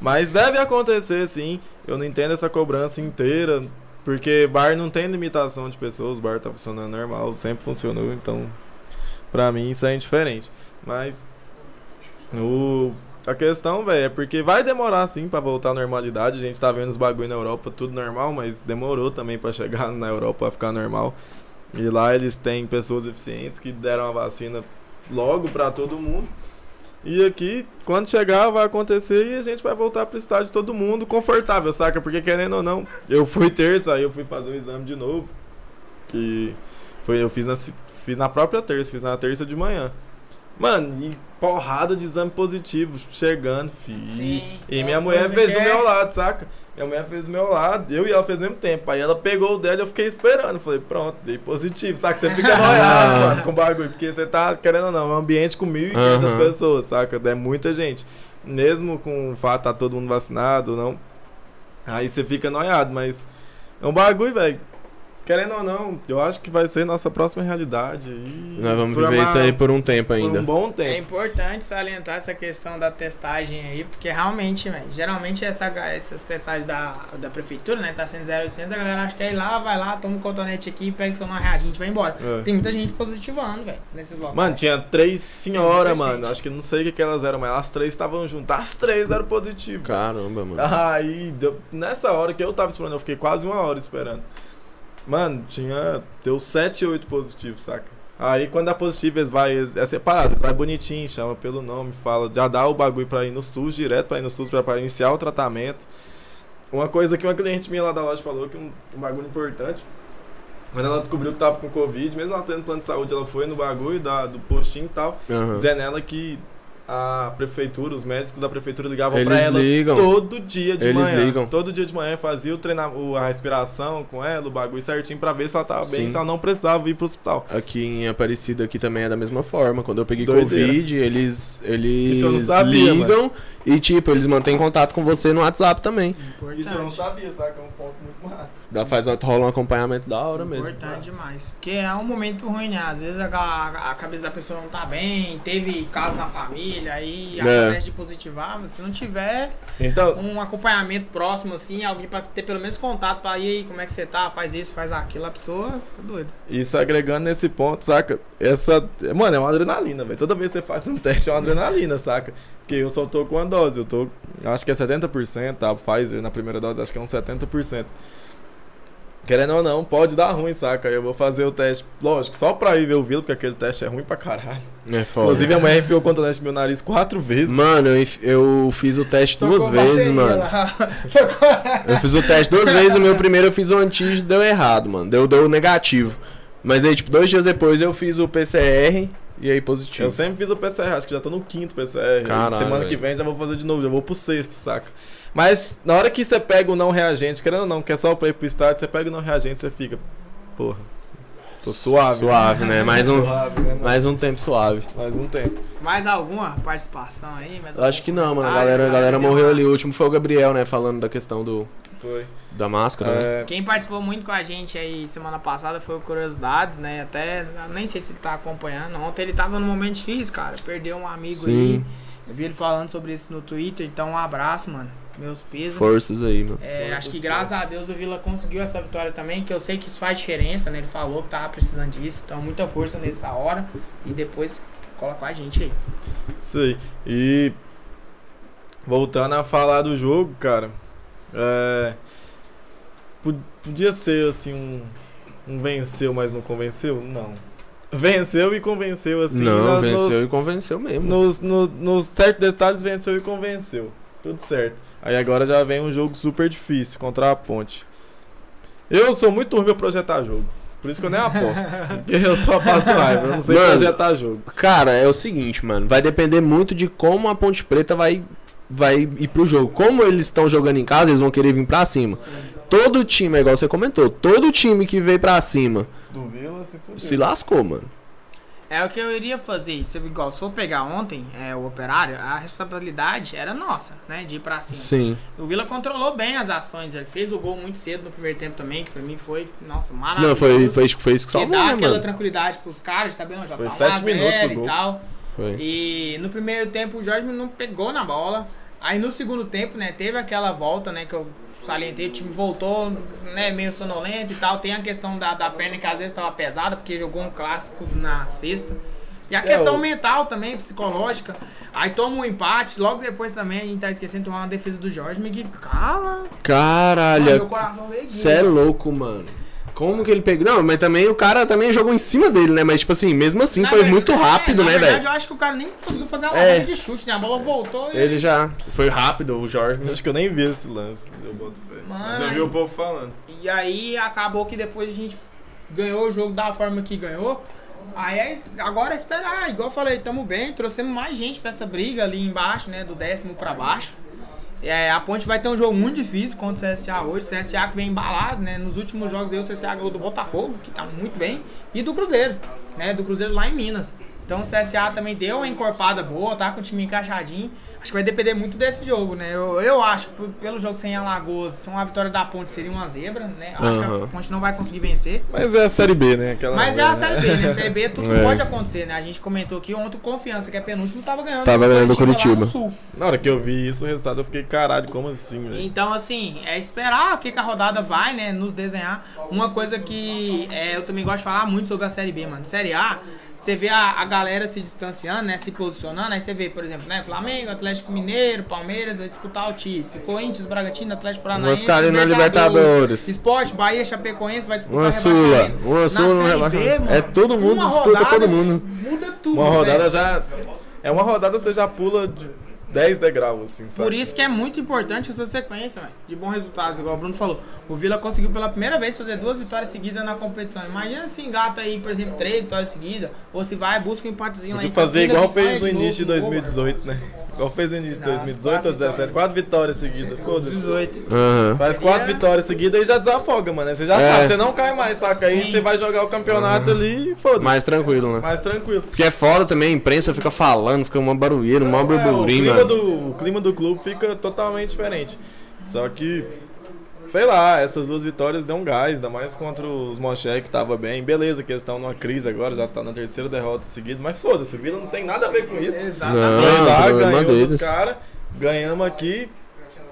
mas deve acontecer sim, eu não entendo essa cobrança inteira, porque bar não tem limitação de pessoas, bar tá funcionando normal, sempre funcionou, então pra mim isso é indiferente. Mas o a questão, velho, é porque vai demorar sim pra voltar à normalidade. A gente tá vendo os bagulho na Europa tudo normal, mas demorou também pra chegar [LAUGHS] na Europa pra ficar normal. E lá eles têm pessoas eficientes que deram a vacina logo pra todo mundo. E aqui, quando chegar, vai acontecer e a gente vai voltar pro estádio todo mundo confortável, saca? Porque querendo ou não, eu fui terça, aí eu fui fazer o exame de novo. Que Foi, eu fiz na, fiz na própria terça, fiz na terça de manhã. Mano, e porrada de exame positivo chegando, fi. Sim, E minha mulher fez do é- meu lado, saca? Minha mulher fez do meu lado, eu e ela fez ao mesmo tempo. Aí ela pegou o dela e eu fiquei esperando. Falei, pronto, dei positivo, saca? Você fica [LAUGHS] noiado, mano, com o bagulho. Porque você tá, querendo ou não, é um ambiente com 1.500 Aham. pessoas, saca? É muita gente. Mesmo com o fato de tá todo mundo vacinado, não. Aí você fica noiado, mas é um bagulho, velho. Querendo ou não, eu acho que vai ser nossa próxima realidade. E Nós vamos por viver uma- isso aí por um tempo por ainda. um bom É tempo. importante salientar essa questão da testagem aí, porque realmente, velho, geralmente essa, essas testagens da, da prefeitura, né, tá sendo 0800, a galera acha que é ir lá, vai lá, toma um cotonete aqui, pega seu nome reagente e vai embora. É. Tem muita gente positivando, velho, nesses locais. Mano, tinha três senhoras, mano. gente. Acho que não sei o que, que elas eram, mas as três estavam juntas. As três eram positivas. Caramba, mano. Aí, deu- nessa hora que eu tava esperando, eu fiquei quase uma hora esperando. Mano, tinha. Deu 7, 8 positivos, saca? Aí quando é positivo, eles vai, é separado, vai bonitinho, chama pelo nome, fala, já dá o bagulho pra ir no SUS, direto pra ir no SUS, pra, pra iniciar o tratamento. Uma coisa que uma cliente minha lá da loja falou, que um, um bagulho importante, quando ela descobriu que tava com Covid, mesmo ela tendo plano de saúde, ela foi no bagulho da, do postinho e tal, Aham. dizendo ela que a prefeitura, os médicos da prefeitura ligavam Eles pra ela ligam. todo dia de Eles manhã. ligam. Todo dia de manhã fazia o treinar, o- a respiração com ela, o bagulho certinho pra ver se ela tava bem, Sim. se ela não precisava ir pro hospital. Aqui em Aparecida aqui também é da mesma forma. Quando eu peguei Doideira. Covid, eles, eles Isso eu não sabia, ligam e, tipo, eles mantêm contato com você no WhatsApp também. Importante. Isso eu não sabia, sabe? É um ponto muito massa. Dá, faz, rola um acompanhamento da hora mesmo. Importante demais. Porque é um momento ruim, né? Às vezes a, a- a cabeça da pessoa não tá bem, teve caso na família, aí É. acontece de positivar, mas se não tiver Então, um acompanhamento próximo, assim, alguém pra ter pelo menos contato pra ir aí, como é que você tá, faz isso, faz aquilo, a pessoa fica doida. isso agregando nesse ponto, saca? Essa. Mano, é uma adrenalina, velho. Toda vez que você faz um [LAUGHS] teste é uma adrenalina, saca? Porque eu só tô com uma dose, eu tô. Acho que é 70%, a Pfizer na primeira dose acho que é uns 70%. Querendo ou não, pode dar ruim, saca? Eu vou fazer o teste, lógico, só pra ir ver o vírus, porque aquele teste é ruim pra caralho. É foda. Inclusive, a mulher enfiou o cotonete no meu nariz quatro vezes. Mano, eu, fiz o teste duas vezes, mano. lá. [LAUGHS] Eu fiz o teste duas vezes, o meu primeiro eu fiz o antígeno deu errado, mano. Deu, deu negativo. Mas aí, tipo, dois dias depois eu fiz o PCR e aí positivo. Eu sempre fiz o PCR, acho que já tô no quinto PCR. Caralho, Semana que velho. vem já vou fazer de novo, já vou pro sexto, saca? Mas na hora que você pega o não reagente, querendo ou não, que é só pra ir pro estádio, você pega o não reagente, você fica. Porra. Tô suave. Suave, né? Mais um, Suave, né, mais um tempo suave. Mais um tempo. Mais alguma participação aí? Mais Eu acho que não, mano. A galera, a galera morreu ali. O último foi o Gabriel, né? Falando da questão do, Foi. da máscara. né? É, Quem participou muito com a gente aí semana passada foi o Curiosidades, né? Até, nem sei se ele tá acompanhando. Ontem ele tava no momento X, cara. Perdeu um amigo Sim. aí. Eu vi ele falando sobre isso no Twitter. Então, um abraço, mano. Meus pesos. Forças aí, mano. É, Força acho que graças a Deus o Vila conseguiu essa vitória também, que eu sei que isso faz diferença, né? Ele falou que tava precisando disso, então muita força nessa hora e depois cola com a gente aí. isso aí. E. Voltando a falar do jogo, cara. É. po- Podia ser assim um. Um venceu, mas não convenceu? Não. Venceu e convenceu, assim. não, venceu nos- e convenceu mesmo. Nos, no- nos certos detalhes venceu e convenceu. Tudo certo. Aí agora já vem um jogo super difícil contra a Ponte. Eu sou muito ruim pra projetar jogo. Por isso que eu nem aposto. [LAUGHS] porque eu só passo raiva. Eu não sei Mano, projetar jogo. Cara, é o seguinte, mano. Vai depender muito de como a Ponte Preta vai, vai ir pro jogo. Como eles estão jogando em casa, eles vão querer vir pra cima. Todo time, é igual você comentou, todo time que veio pra cima Do Vila se se lascou, mano. É o que eu iria fazer. Se eu, igual, se for pegar ontem é, o operário, a responsabilididade era nossa, né? De ir pra cima. Sim. O Vila controlou bem as ações. Ele fez o gol muito cedo no primeiro tempo também, que pra mim foi, nossa, maravilhoso. Não, foi, foi, isso- foi isso que salvou, dá né, aquela mano? tranquilidade pros caras, sabendo, já Foi tá 1 sete a 0 minutos o e gol. tal. Foi. E no primeiro tempo o Jorge não pegou na bola. Aí no segundo tempo, né, teve aquela volta, né, que eu salientei, o time voltou, né, meio sonolento e tal. Tem a questão da, da perna que às vezes tava pesada, porque jogou um clássico na sexta. E a É, questão o- mental também, psicológica. Aí toma um empate, logo depois também a gente tá esquecendo de tomar uma defesa do Jorge, que cala. Mano, Caralho, meu coração veio aqui. Cê é louco, mano. Como que ele pegou? Não, mas também o cara também jogou em cima dele, né? Mas, tipo assim, mesmo assim, Na foi verdade- muito rápido, é, né, Na verdade, velho? eu acho que o cara nem conseguiu fazer uma É. de chute, né? A bola voltou e Ele já. Foi rápido, o Jorge. Acho que eu nem vi esse lance. Eu boto fé. Mas eu vi o povo falando. E aí acabou que depois a gente ganhou o jogo da forma que ganhou. Aí é- agora é esperar, igual eu falei, tamo bem, trouxemos mais gente pra essa briga ali embaixo, né? Do décimo pra baixo. É, a Ponte vai ter um jogo muito difícil contra o CSA hoje. CSA que vem embalado, né? Nos últimos jogos aí o CSA ganhou do Botafogo, que tá muito bem, e do Cruzeiro, né? Do Cruzeiro lá em Minas. Então o CSA também deu uma encorpada boa, tá com o time encaixadinho. Acho que vai depender muito desse jogo, né? Eu, eu acho que pelo jogo sem Alagoas, uma vitória da Ponte seria uma zebra, né? Acho que Aham. a Ponte não vai conseguir vencer. Mas é a Série B, né? Aquela Mas é a? Série B, né? Série B tudo É. pode acontecer, né? A gente comentou aqui ontem o Confiança, que é penúltimo, tava ganhando. Tava ganhando do no Curitiba. Sul. Na hora que eu vi isso, o resultado, eu fiquei, caralho, como assim, velho? Então, assim, é esperar o que, que a rodada vai, né, nos desenhar. Uma coisa que é, eu também gosto de falar muito sobre a Série B, mano. Série A, você vê a, a galera se distanciando, né, se posicionando. Aí você vê, por exemplo, né, Flamengo, Atlético Mineiro, Palmeiras vai disputar o título. Corinthians, Bragantino, Atlético Paranaense, ficar ali na Libertadores. Esporte, Bahia, Chapecoense vai disputar Uma Sula, rebaixamento. uma Sula no B, rebaixamento. É todo mundo disputa rodada todo mundo. Muda tudo, Uma rodada velho. já. É uma rodada você já pula de 10 degraus, assim, sabe? Por isso que é muito importante essa sequência, velho, de bons resultados, igual o Bruno falou. O Vila conseguiu pela primeira vez fazer duas vitórias seguidas na competição. Imagina se engata aí, por exemplo, três vitórias seguidas, ou se vai, busca um empatezinho lá em Podia fazer igual ganha fez no início de pô, 2018, né? Igual fez no início de Nossa, 2018 ou quatro 17. Quatro vitórias seguidas. Foda-se. 18. Aham. Faz Seria- quatro vitórias seguidas e já desafoga, mano. Você já É. sabe, você não cai mais, saca? Aí você vai jogar o campeonato ali e foda-se. Mais tranquilo, né? Mais tranquilo. Porque é foda também, a imprensa fica falando, fica uma barulheira, uma É, o, burburinho, clima do, o clima do clube fica totalmente diferente. Só que, sei lá, essas duas vitórias dão um gás, ainda mais contra os Monché que tava bem. Beleza, que eles estão numa crise agora, já tá na terceira derrota seguida, mas foda-se, o Vila não tem nada a ver com isso. Exatamente. Não. Foi lá, problema ganhou deles. dos caras, ganhamos aqui.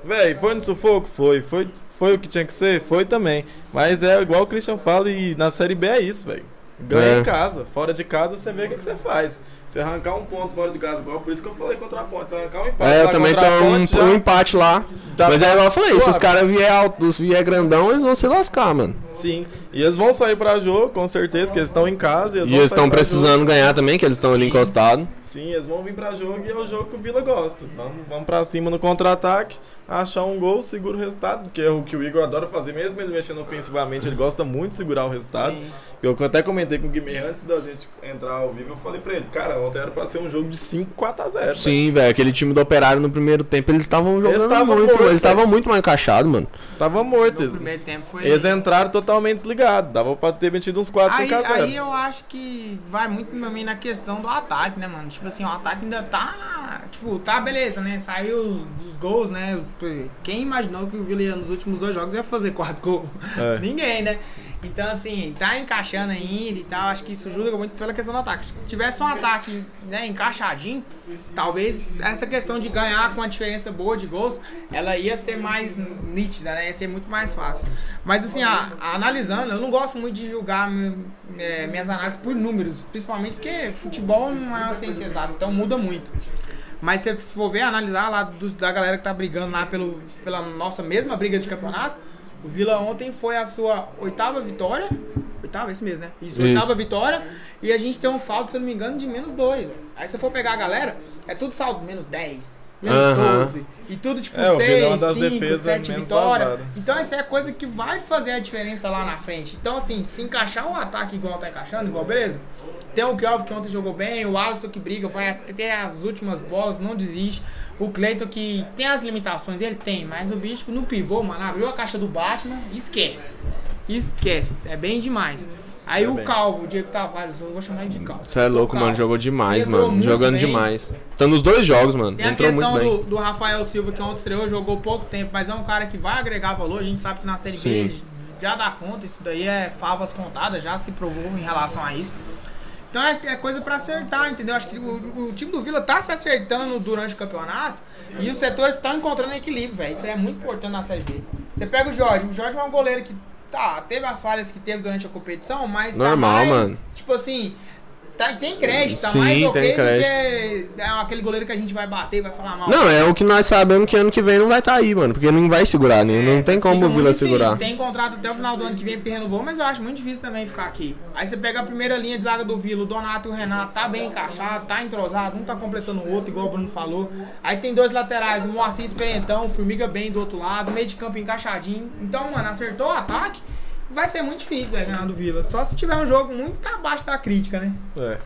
Véi, foi no sufoco? Foi. Foi foi o que tinha que ser? Foi também. Mas é igual o Christian fala e na Série B é isso, velho. Ganha É. em casa. Fora de casa você vê o que, que você faz. Você arrancar um ponto fora de casa, igual por isso que eu falei contra a ponte. Você arrancar um empate É, eu lá também tenho um, ponte, um já empate lá. tá Mas é igual eu falei, se os suave. caras vier alto, se vier grandão, eles vão se lascar, mano. Sim. E eles vão sair pra jogo, com certeza, que eles estão em casa. E eles sair estão pra precisando ganhar também, que eles estão ali encostados. jogo. Sim, eles vão vir pra jogo e é o jogo que o Vila gosta. Vamos, vamos pra cima no contra-ataque, achar um gol, segura o resultado, que é o que o Igor adora fazer, mesmo ele mexendo ofensivamente, ele gosta muito de segurar o resultado. Sim. Eu até comentei com o Guimê antes da gente entrar ao vivo, eu falei pra ele, cara, ontem era pra ser um jogo de 5, 4 a 0. Sim, velho, aquele time do Operário no primeiro tempo, eles estavam jogando estavam muito, mortos, eles estavam muito mal encaixados, mano. Tava morto. No Eles, primeiro tempo foi. eles entraram totalmente desligados. Dava pra ter metido uns 4, Aí, 5 a 0. aí eu acho que vai muito também na questão do ataque, né, mano? Tipo assim, o ataque ainda tá. Tipo, tá beleza, né? Saiu os, os gols, né? Quem imaginou que o Vila nos últimos dois jogos ia fazer quatro gols? É. [LAUGHS] Ninguém, né? Então, assim, tá encaixando ainda e tal. Acho que isso ajuda muito pela questão do ataque. Se tivesse um ataque né, encaixadinho, talvez essa questão de ganhar com a diferença boa de gols, ela ia ser mais nítida, né? Ia ser muito mais fácil. Mas, assim, a- a- analisando, eu não gosto muito de julgar é, minhas análises por números, principalmente porque futebol não é uma ciência exata, então muda muito. Mas se for ver, analisar lá dos- da galera que tá brigando lá pelo, pela nossa mesma briga de campeonato, o Vila ontem foi a sua oitava vitória. Oitava, é isso mesmo, né? Isso, Isso. oitava vitória. E a gente tem um saldo, se eu não me engano, de menos dois. Aí se você for pegar a galera, é tudo saldo menos 10, menos. 12. E tudo tipo É, é uma 6, das 5, defesas 7 menos vitórias. Então essa é a coisa que vai fazer a diferença lá na frente. Então, assim, se encaixar um ataque igual tá encaixando, igual, beleza? Tem o Kelvin que ontem jogou bem, o Alisson que briga, vai até as últimas bolas, não desiste. O Cleiton que tem as limitações, ele tem, mas o bicho no pivô, mano, abriu a caixa do Batman, esquece. Esquece, é bem demais. Aí É o bem. Calvo, o Diego Tavares, eu vou chamar ele de Calvo. Você é louco, Calvo. mano, jogou demais, Entrou mano. muito Jogando bem. demais. Tá nos dois jogos, mano. Tem a Entrou muito questão bem. do, do Rafael Silva, que ontem estreou, jogou pouco tempo, mas é um cara que vai agregar valor. A gente sabe que na Série B Sim. ele já dá conta, isso daí é favas contadas, já se provou em relação a isso. Então é, é coisa pra acertar, entendeu? Acho que o, o time do Vila tá se acertando durante o campeonato e os setores estão encontrando equilíbrio, velho. Isso é muito importante na Série B. Você pega o Jorge, o Jorge é um goleiro que tá, teve as falhas que teve durante a competição, mas tá Normal, mais, mano. tipo assim, tá, tem crédito, tá Sim, mais ok tem do crédito. que é aquele goleiro que a gente vai bater e vai falar mal. Não, é o que nós sabemos que ano que vem não vai estar aí, mano. Porque não vai segurar, né? Não tem como o Vila difícil. segurar. Tem contrato até o final do ano que vem porque renovou, mas eu acho muito difícil também ficar aqui. Aí você pega a primeira linha de zaga do Vila, o Donato e o Renato, tá bem encaixado, tá entrosado, um tá completando o outro, igual o Bruno falou. Aí tem dois laterais, o Moacir experientão, o Formiga bem do outro lado, meio de campo encaixadinho. Então, mano, acertou o ataque. Vai ser muito difícil né, ganhar do Vila. Só se tiver um jogo muito abaixo da crítica, né? É.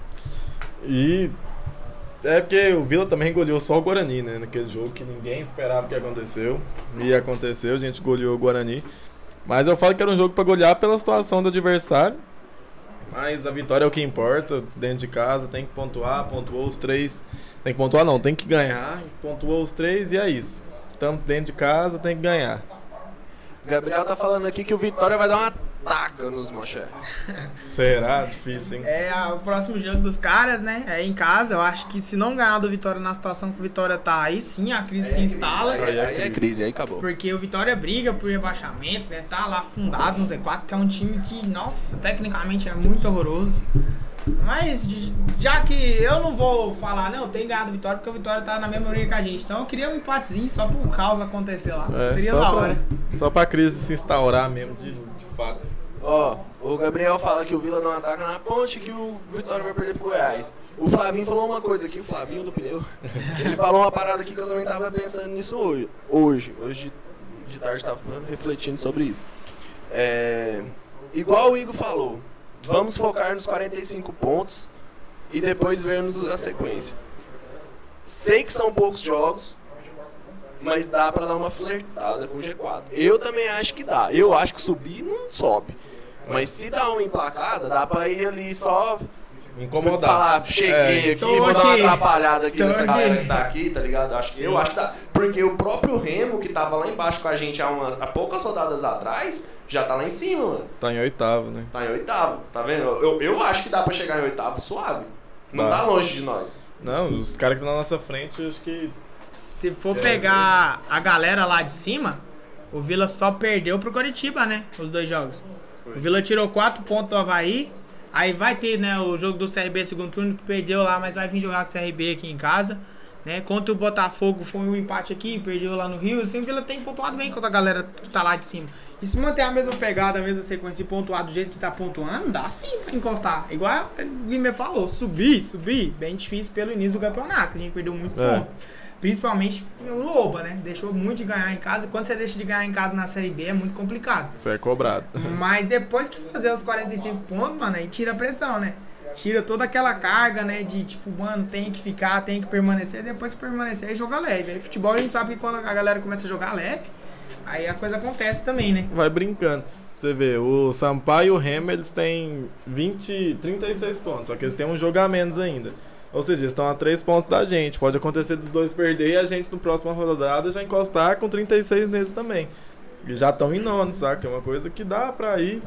E é porque o Vila também goleou só o Guarani, né? Naquele jogo que ninguém esperava que aconteceu. E aconteceu, a gente goleou o Guarani. Mas eu falo que era um jogo pra golear pela situação do adversário. Mas a vitória é o que importa. Dentro de casa tem que pontuar, pontuou os três. Tem que pontuar não, tem que ganhar. Pontuou os três e é isso. Estamos dentro de casa, tem que ganhar. Gabriel tá falando aqui que o Vitória vai dar uma taca nos Moché. Será difícil, hein? É a- o próximo jogo dos caras, né? É em casa. Eu acho que se não ganhar do Vitória na situação que o Vitória tá, aí sim a crise se instala. Aí, aí é crise, aí acabou. Porque o Vitória briga por rebaixamento, né? Tá lá fundado no Z4, que é um time que, nossa, tecnicamente é muito horroroso. Mas já que eu não vou falar, não, tem ganhado Vitória, porque o Vitória tá na mesma briga que a gente. Então eu queria um empatezinho só pro caos acontecer lá. É, Seria da pra- hora. Só pra crise se instaurar mesmo, de, de fato. Ó, o Gabriel fala que o Vila não ataca na ponte que o Vitória vai perder pro Goiás. O Flavinho falou uma coisa aqui, o Flavinho do pneu. [LAUGHS] Ele falou uma parada aqui que eu também tava pensando nisso hoje. Hoje, hoje de, de tarde tava refletindo sobre isso. É, igual o Igor falou, vamos focar nos 45 pontos e depois vermos a sequência. Sei que são poucos jogos, mas dá pra dar uma flertada com o G4. Eu também acho que dá. Eu acho que subir não sobe. Mas se dá uma emplacada, dá pra ir ali só Incomodar. falar, cheguei É. aqui, vou dar uma aqui. atrapalhada aqui Tô nessa aqui. galera que tá aqui, tá ligado? Acho, eu acho que dá. Porque o próprio Remo, que tava lá embaixo com a gente há, umas, há poucas rodadas atrás, já tá lá em cima, mano. Tá em oitavo, né? Tá em oitavo, tá vendo? Eu, eu acho que dá pra chegar em oitavo suave. Não Tá. tá longe de nós. Não, os caras que estão na nossa frente, eu acho que. Se for pegar a galera lá de cima, o Vila só perdeu pro Coritiba, né? Os dois jogos. O Vila tirou 4 pontos do Havaí. Aí vai ter, né, o jogo do CRB segundo turno que perdeu lá, mas vai vir jogar com o CRB aqui em casa. Né? Contra o Botafogo foi um empate aqui, perdeu lá no Rio. Assim, o Vila tem pontuado bem contra a galera que tá lá de cima. E se manter a mesma pegada, a mesma sequência e pontuar do jeito que tá pontuando, dá sim pra encostar. Igual o Guimê falou, subir, subir, bem difícil pelo início do campeonato. A gente perdeu muito É. ponto. Principalmente no Oba, né? Deixou muito de ganhar em casa. Quando você deixa de ganhar em casa na Série B é muito complicado. Isso é cobrado. Mas depois que fazer os 45 pontos, mano, aí tira a pressão, né? Tira toda aquela carga, né? De tipo, mano, tem que ficar, tem que permanecer. Depois que permanecer, aí joga leve. Aí futebol a gente sabe que quando a galera começa a jogar leve, aí a coisa acontece também, né? Vai brincando. Você vê, o Sampaio e o Remo, eles têm 20, 36 pontos, só que eles têm um jogo a menos ainda. Ou seja, eles estão a 3 pontos da gente. Pode acontecer dos dois perder e a gente, no próximo rodada, já encostar com 36 neles também. E já estão em nono, saca? É uma coisa que dá pra ir.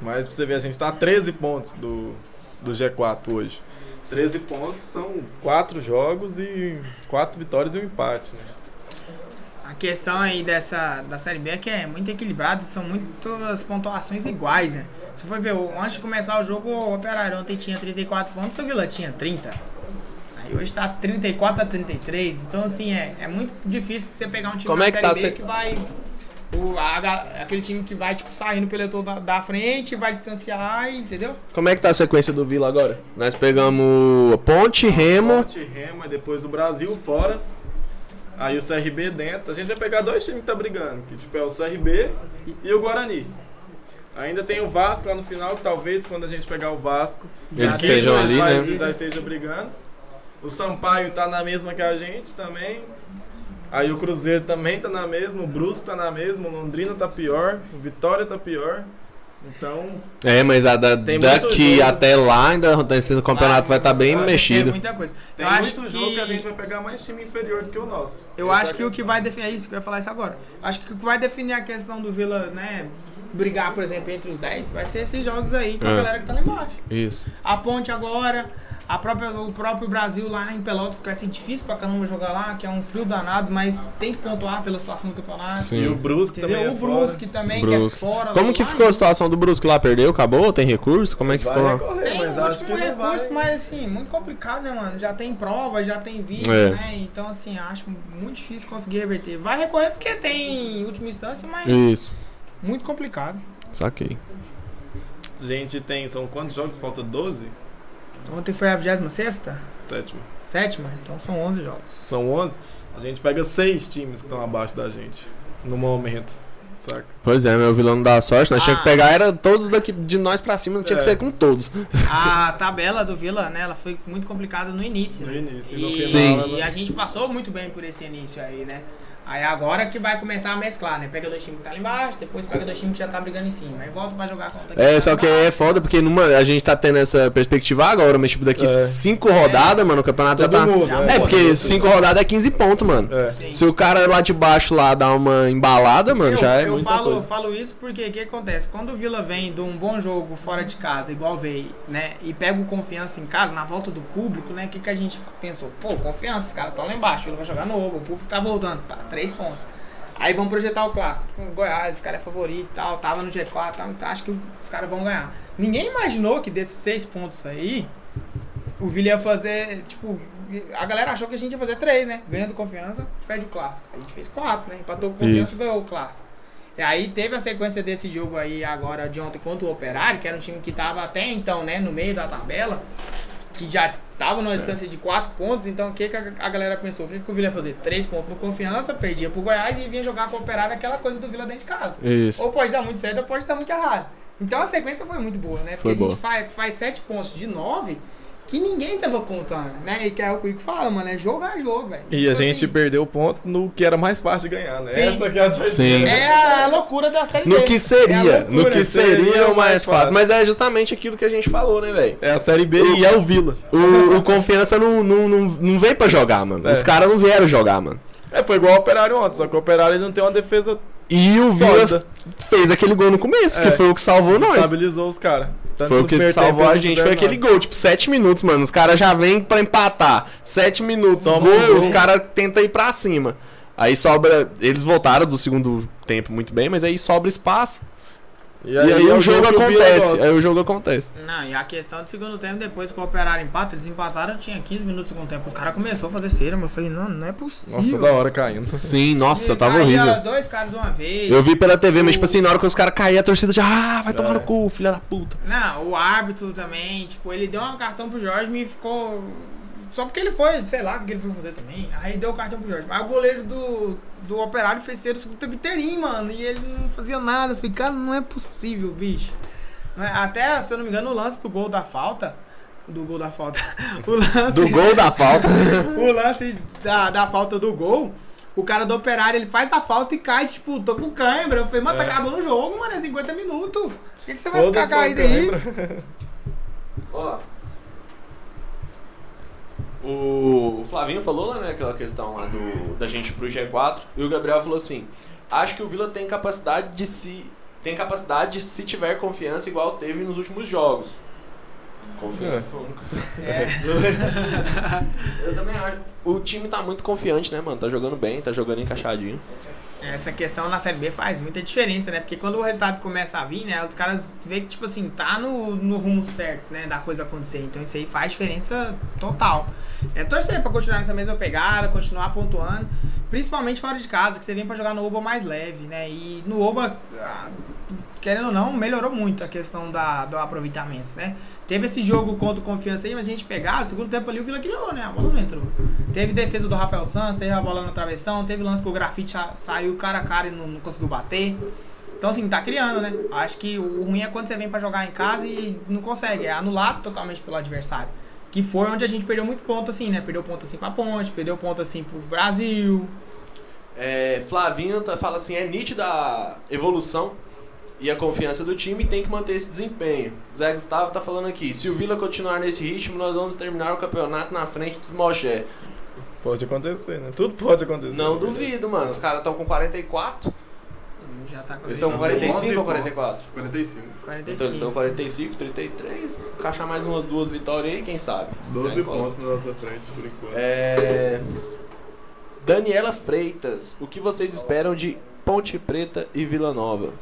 Mas pra você ver, a gente tá a 13 pontos do, do G4 hoje. 13 pontos são 4 jogos e 4 vitórias e um empate, né? A questão aí dessa da Série B é que é muito equilibrado, são muitas pontuações iguais, né? Se for ver, antes de começar o jogo, o Operário ontem tinha 34 pontos, o Vila tinha 30. Aí hoje tá 34 a 33, então assim, é, é muito difícil você pegar um time Como da é que Série tá B se- que vai... O, a aquele time que vai, tipo, sair no pelotão da, da frente, vai distanciar, entendeu? Como é que tá a sequência do Vila agora? Nós pegamos Ponte, Remo. Ponte, Remo, e depois o Brasil fora. Aí o CRB dentro. A gente vai pegar dois times que tá brigando, que tipo é o CRB e o Guarani. Ainda tem o Vasco lá no final, que talvez quando a gente pegar o Vasco, Eles aqui estejam ali, vai- né? Já esteja brigando. O Sampaio tá na mesma que a gente também. Aí o Cruzeiro também tá na mesma, o Brusque tá na mesma, o Londrina tá pior, o Vitória tá pior. Então, É, mas a da- Tem daqui jogo. até lá, ainda acontecendo o campeonato vai estar bem Vai acontecer mexido. muita coisa. tem eu acho muito que... jogo que a gente vai pegar mais time inferior do que o nosso. Eu Essa acho é a que o que vai definir. É isso que eu ia falar isso agora. Acho que o que vai definir a questão do Vila, né? Brigar, por exemplo, entre os 10, vai ser esses jogos aí com a É. galera que tá lá embaixo. Isso. A ponte agora, a própria, o próprio Brasil lá em Pelotas, que vai ser difícil pra caramba jogar lá, que é um frio danado, mas tem que pontuar pela situação do campeonato. Sim. E o Brusque Entendeu? também é o Brusque fora. também, Brusque. que é fora. Como lá que em- ficou a situação do Brusque lá? Perdeu? Acabou? Tem recurso? Como é que Vai ficou lá? recorrer, Tem mas o acho que último não vai. recurso, mas assim, muito complicado, né, mano? Já tem prova, já tem vídeo, É. né? Então, assim, acho muito difícil conseguir reverter. Vai recorrer porque tem última instância, mas Isso. muito complicado. Saquei. Gente tem, são quantos jogos? Falta 12? Ontem foi a 26 Sétimo. sétima, então são 11 jogos. São 11. A gente pega seis times que estão abaixo da gente no momento. saca? Pois é, meu vilão não dá sorte. Nós Ah. tínhamos que pegar, era todos daqui de nós pra cima, tinha que É. ser com todos. A tabela do Vila, né, ela foi muito complicada no início. No né? início, e no e, final, e ela- a gente passou muito bem por esse início aí, né? Aí agora que vai começar a mesclar, né? Pega dois times que tá lá embaixo, depois pega dois times que já tá brigando em cima. Aí volta pra jogar contra É, só que é foda, porque numa, a gente tá tendo essa perspectiva agora, mas tipo, daqui É. cinco rodadas, mano, o campeonato Todo já tá. mundo, já? É, porque cinco rodadas é 15 pontos, mano. É. Se o cara lá de baixo lá dá uma embalada, mano, eu, já é eu muita falo, coisa. falo isso porque o que acontece? Quando o Vila vem de um bom jogo fora de casa, igual veio, né? E pega o confiança em casa, na volta do público, né? O que, que a gente pensou? Pô, confiança, os caras estão lá embaixo, ele vai jogar novo, o público tá voltando, tá, três pontos. Aí vamos projetar o clássico. Goiás, esse cara é favorito e tal, tava no G4, tal, então acho que os caras vão ganhar. Ninguém imaginou que desses seis pontos aí, o Vila ia fazer, tipo, a galera achou que a gente ia fazer três, né? Ganhando confiança, perde o clássico. A gente fez quatro, né? Empatou com confiança e ganhou o clássico. E aí teve a sequência desse jogo aí agora de ontem contra o Operário, que era um time que tava até então, né, no meio da tabela, que já tava numa distância de quatro pontos, então o que, que a a galera pensou? O que, que o Vila ia fazer? Três pontos no confiança, perdia pro Goiás e vinha jogar com o Operário aquela coisa do Vila dentro de casa. Isso. Ou pode dar muito certo ou pode dar muito errado. Então a sequência foi muito boa, né? Porque Foi a gente boa. faz, faz sete pontos de nove que ninguém tava contando, né? E que é o que o fala, mano, é jogo a jogo, velho. E a Tipo gente assim, perdeu ponto no que era mais fácil de ganhar, né? Sim. Essa que é a doideira. Sim. É a loucura da série No B. que É a seria, loucura. no que seria seria o mais fácil. fácil. Mas é justamente aquilo que a gente falou, né, velho? É a Série B e é o Vila. O, o confiança não, não, não, não veio pra jogar, mano. É. Os caras não vieram jogar, mano. É, foi igual o Operário ontem, só que o Operário não tem uma defesa E o Vila fez aquele gol no começo, que É. foi o que salvou nós. Estabilizou os caras. Tanto Foi o que salvou a gente. Foi aquele gol, tipo, 7 minutos, mano. Os caras já vêm pra empatar. 7 minutos, Toma gol, gol. os caras tentam ir pra cima. Aí sobra. Eles voltaram do segundo tempo muito bem, mas aí sobra espaço. E E aí, é o jogo acontece. Aí o jogo acontece. Não, e a questão do segundo tempo, depois que o Operário empata, eles empataram, tinha 15 minutos do segundo tempo. Os caras começaram a fazer cera, mas eu falei, não, não é possível. Nossa, toda hora caindo. Sim, nossa, E tava caía horrível. dois caras de uma vez. Eu vi pela TV, mas tipo assim, na hora que os caras caíam, a torcida já. Ah, vai tomar É. no cu, filha da puta. Não, o árbitro também, tipo, ele deu um cartão pro Jorge e ficou. Só porque ele foi, sei lá o que ele foi fazer também. Aí deu o cartão pro Jorge. Mas o goleiro do, do Operário fez ser o segundo tempo inteirinho, mano. E ele não fazia nada. Eu falei, cara, não é possível, bicho. Não é- Até, se eu não me engano, o lance do gol da falta. Do gol da falta. [LAUGHS] O lance. Do gol da falta. [LAUGHS] o lance da, da falta do gol. O cara do operário, ele faz a falta e cai, tipo, tô com cãibra. Eu falei, mano, tá É. acabando o jogo, mano, é 50 minutos. Por que, que você vai Foda-se, ficar caído aí? [LAUGHS] Ó. O, Flavinho falou lá, né, aquela questão lá do, da gente ir pro G4, e o Gabriel falou assim: acho que o Vila tem capacidade de se. Tem capacidade se tiver confiança igual teve nos últimos jogos. Confiança. É. [LAUGHS] Eu também acho. O time tá muito confiante, né, mano? Tá jogando bem, tá jogando encaixadinho. Essa questão na Série B faz muita diferença, né? Porque quando o resultado começa a vir, né? Os caras veem que, tipo assim, tá no, no rumo certo, né? Da coisa acontecer. Então isso aí faz diferença total. É torcer pra continuar nessa mesma pegada, continuar pontuando. Principalmente fora de casa, que você vem pra jogar no Oba mais leve, né? E no Oba, ah, querendo ou não, melhorou muito a questão da, do aproveitamento, né? Teve esse jogo contra o Confiança aí, mas a gente pegava, no segundo tempo ali o Vila criou, né? A bola não entrou. Teve defesa do Rafael Santos, teve a bola na travessão, teve lance que o grafite sa- saiu cara a cara e não, não conseguiu bater. Então, assim, tá criando, né? Acho que o ruim é quando você vem pra jogar em casa e não consegue. É anulado totalmente pelo adversário. Que foi onde a gente perdeu muito ponto, assim, né? Perdeu ponto assim pra Ponte, perdeu ponto assim pro Brasil. É, Flavinho tá- fala assim: é nítida a evolução e a confiança do time e tem que manter esse desempenho. Zé Gustavo tá falando aqui: se o Vila continuar nesse ritmo, nós vamos terminar o campeonato na frente dos Moché. Pode acontecer, né? Tudo pode acontecer. Não duvido, mano. Os caras estão com 44. Já tá com Eles estão com 45 ou 44? 45. Então eles 45. estão 45, 33. Encaixar mais umas duas vitórias aí, quem sabe? 12 Já encosta. pontos na nossa frente, por enquanto. É... Daniela Freitas, o que vocês esperam de Ponte Preta e Vila Nova?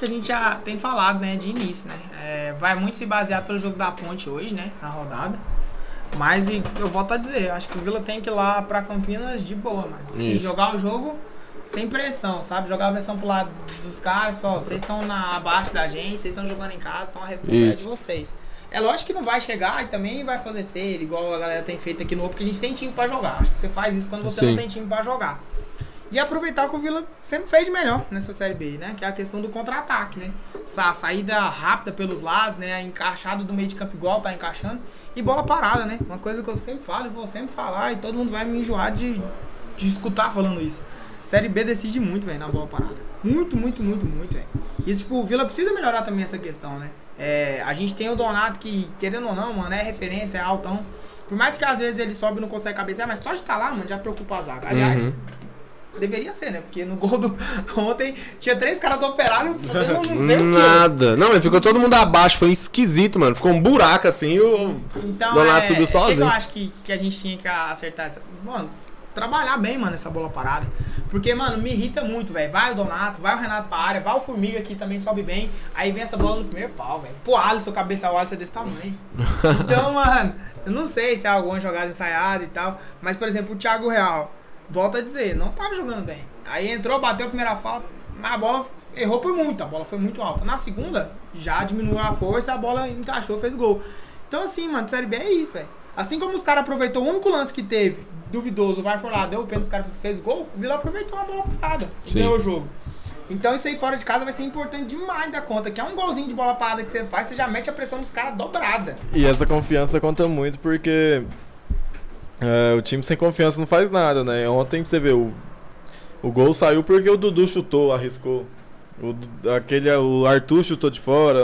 Que a gente já tem falado, né, de início, né? É, vai muito se basear pelo jogo da Ponte hoje, né, na rodada. Mas e eu volto a dizer, acho que o Vila tem que ir lá pra Campinas de boa, mano. Isso. jogar o jogo sem pressão, sabe? Jogar a pressão pro lado dos caras, só, vocês estão na abaixo da gente, vocês estão jogando em casa, então a responsabilidade Isso. de vocês. É lógico que não vai chegar e também vai fazer ser igual a galera tem feito aqui no outro, porque a gente tem time pra jogar. Acho que você faz isso quando você Sim. não tem time pra jogar. E aproveitar o que o Vila sempre fez de melhor nessa Série B, né? Que é a questão do contra-ataque, né? Essa saída rápida pelos lados, né? Encaixado do meio de campo igual tá encaixando. E bola parada, né? Uma coisa que eu sempre falo e vou sempre falar e todo mundo vai me enjoar de, de escutar falando isso. Série B decide muito, velho, na bola parada. Muito, muito, muito, muito, velho. Isso, tipo, o Vila precisa melhorar também essa questão, né? É, a gente tem o Donato que, querendo ou não, mano, é referência, é altão. Por mais que às vezes ele sobe e não consegue cabecear, mas só de estar lá, mano, já preocupa a zaga. Aliás, Uhum. Deveria ser, né? Porque no gol do. [LAUGHS] Ontem tinha três caras do operário fazendo não sei. Nada. Não, mas ficou todo mundo abaixo. Foi esquisito, mano. Ficou um buraco assim e o. Então, Donato é, subiu é sozinho. eu acho que, que a gente tinha que acertar essa. Mano, trabalhar bem, mano, essa bola parada. Porque, mano, me irrita muito, velho. Vai o Donato, vai o Renato pra área, vai o Formiga que também sobe bem. Aí vem essa bola no primeiro pau, velho. Pô, Alisson, cabeça o Alisson é desse tamanho. [LAUGHS] Então, mano, eu não sei se é alguma jogada ensaiada e tal. Mas, por exemplo, o Thiago Real, volta a dizer, não tava jogando bem. Aí entrou, bateu a primeira falta, mas a bola errou por muito, a bola foi muito alta. Na segunda, já diminuiu a força, a bola encaixou, fez gol. Então, assim, mano, Série B é isso, velho. Assim como os caras aproveitou o único lance que teve, duvidoso, vai for lá, deu o pênalti, os caras fez gol, o Vila aproveitou uma bola parada, Sim. ganhou o jogo. Então isso aí fora de casa vai ser importante demais da conta, que é um golzinho de bola parada que você faz, você já mete a pressão dos caras dobrada. E essa confiança conta muito porque é, o time sem confiança não faz nada, né? Ontem você vê, o, o gol saiu porque o Dudu chutou, arriscou. O, aquele, o Arthur chutou de fora,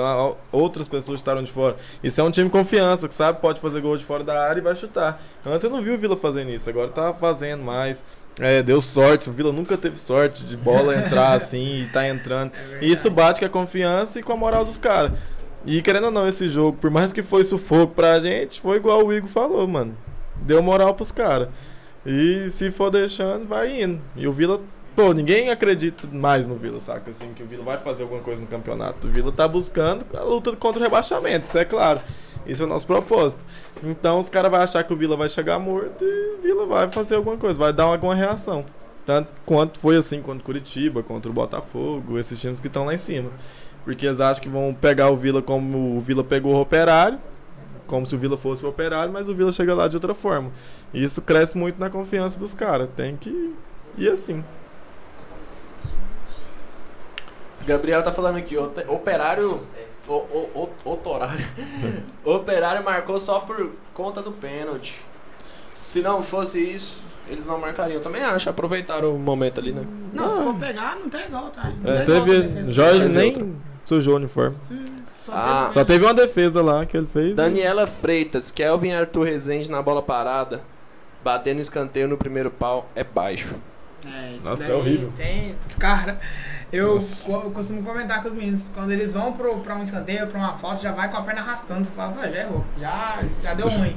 outras pessoas estaram de fora. Isso é um time confiança, que sabe, pode fazer gol de fora da área e vai chutar. Antes você não viu o Vila fazendo isso, agora tá fazendo mais. É, deu sorte, o Vila nunca teve sorte de bola entrar [LAUGHS] assim e tá entrando. E isso bate com a confiança e com a moral dos caras. E querendo ou não, esse jogo, por mais que foi sufoco pra gente, foi igual o Igor falou, mano. Deu moral pros caras. E se for deixando, vai indo. E o Vila, pô, ninguém acredita mais no Vila, saca? Assim, que o Vila vai fazer alguma coisa no campeonato. O Vila tá buscando a luta contra o rebaixamento, isso é claro. Isso é o nosso propósito. Então os caras vão achar que o Vila vai chegar morto e o Vila vai fazer alguma coisa, vai dar alguma reação. Tanto quanto foi assim contra o Curitiba, contra o Botafogo, esses times que estão lá em cima. Porque eles acham que vão pegar o Vila como o Vila pegou o Operário, como se o Vila fosse o Operário, mas o Vila chega lá de outra forma. E isso cresce muito na confiança dos caras. Tem que ir assim. Gabriel tá falando aqui, operário. O, o, o, otorário. [LAUGHS] operário marcou só por conta do pênalti. Se não fosse isso, eles não marcariam. Também acho, aproveitaram o momento ali, né? Não, se for pegar, não tem volta. Não É, volta Teve, defesa. Jorge nem. Sujou o uniforme. Só Ah, teve- Só teve uma defesa lá que ele fez. e- Daniela Freitas, Kelvin Arthur Rezende na bola parada. Batendo escanteio no primeiro pau é baixo. É, isso Nossa, é daí horrível. Tem, cara, eu, costumo comentar com os meninos, quando eles vão pro, pra um escanteio, pra uma falta, já vai com a perna arrastando. Você fala, pô, já errou, já, já deu ruim.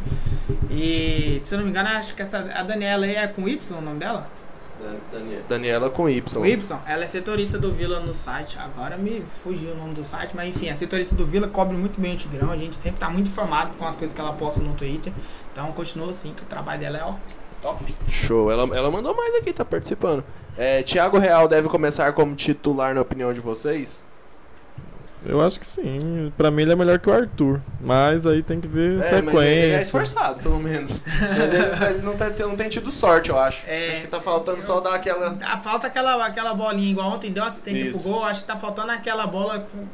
E, se eu não me engano, acho que essa, a Daniela aí é com Y o nome dela? Dani- Daniela com Y. O Y, ela é setorista do Vila no site. Agora me fugiu o nome do site, mas enfim, a setorista do Vila cobre muito bem o Tigrão. A gente sempre tá muito informado com as coisas que ela posta no Twitter. Então continua assim, que o trabalho dela é ó, top. Show. Ela, ela mandou mais aqui, tá participando. É, Thiago Real deve começar como titular, na opinião de vocês? Eu acho que sim. Pra mim ele é melhor que o Arthur. Mas aí tem que ver É, mas sequência. ele é esforçado, pelo menos. Mas ele, ele não, tá- não tem tido sorte, eu acho. É, acho que tá faltando só dar aquela. Ah, Falta aquela, aquela bolinha, igual ontem deu assistência Isso. pro gol. Acho que tá faltando aquela bola com,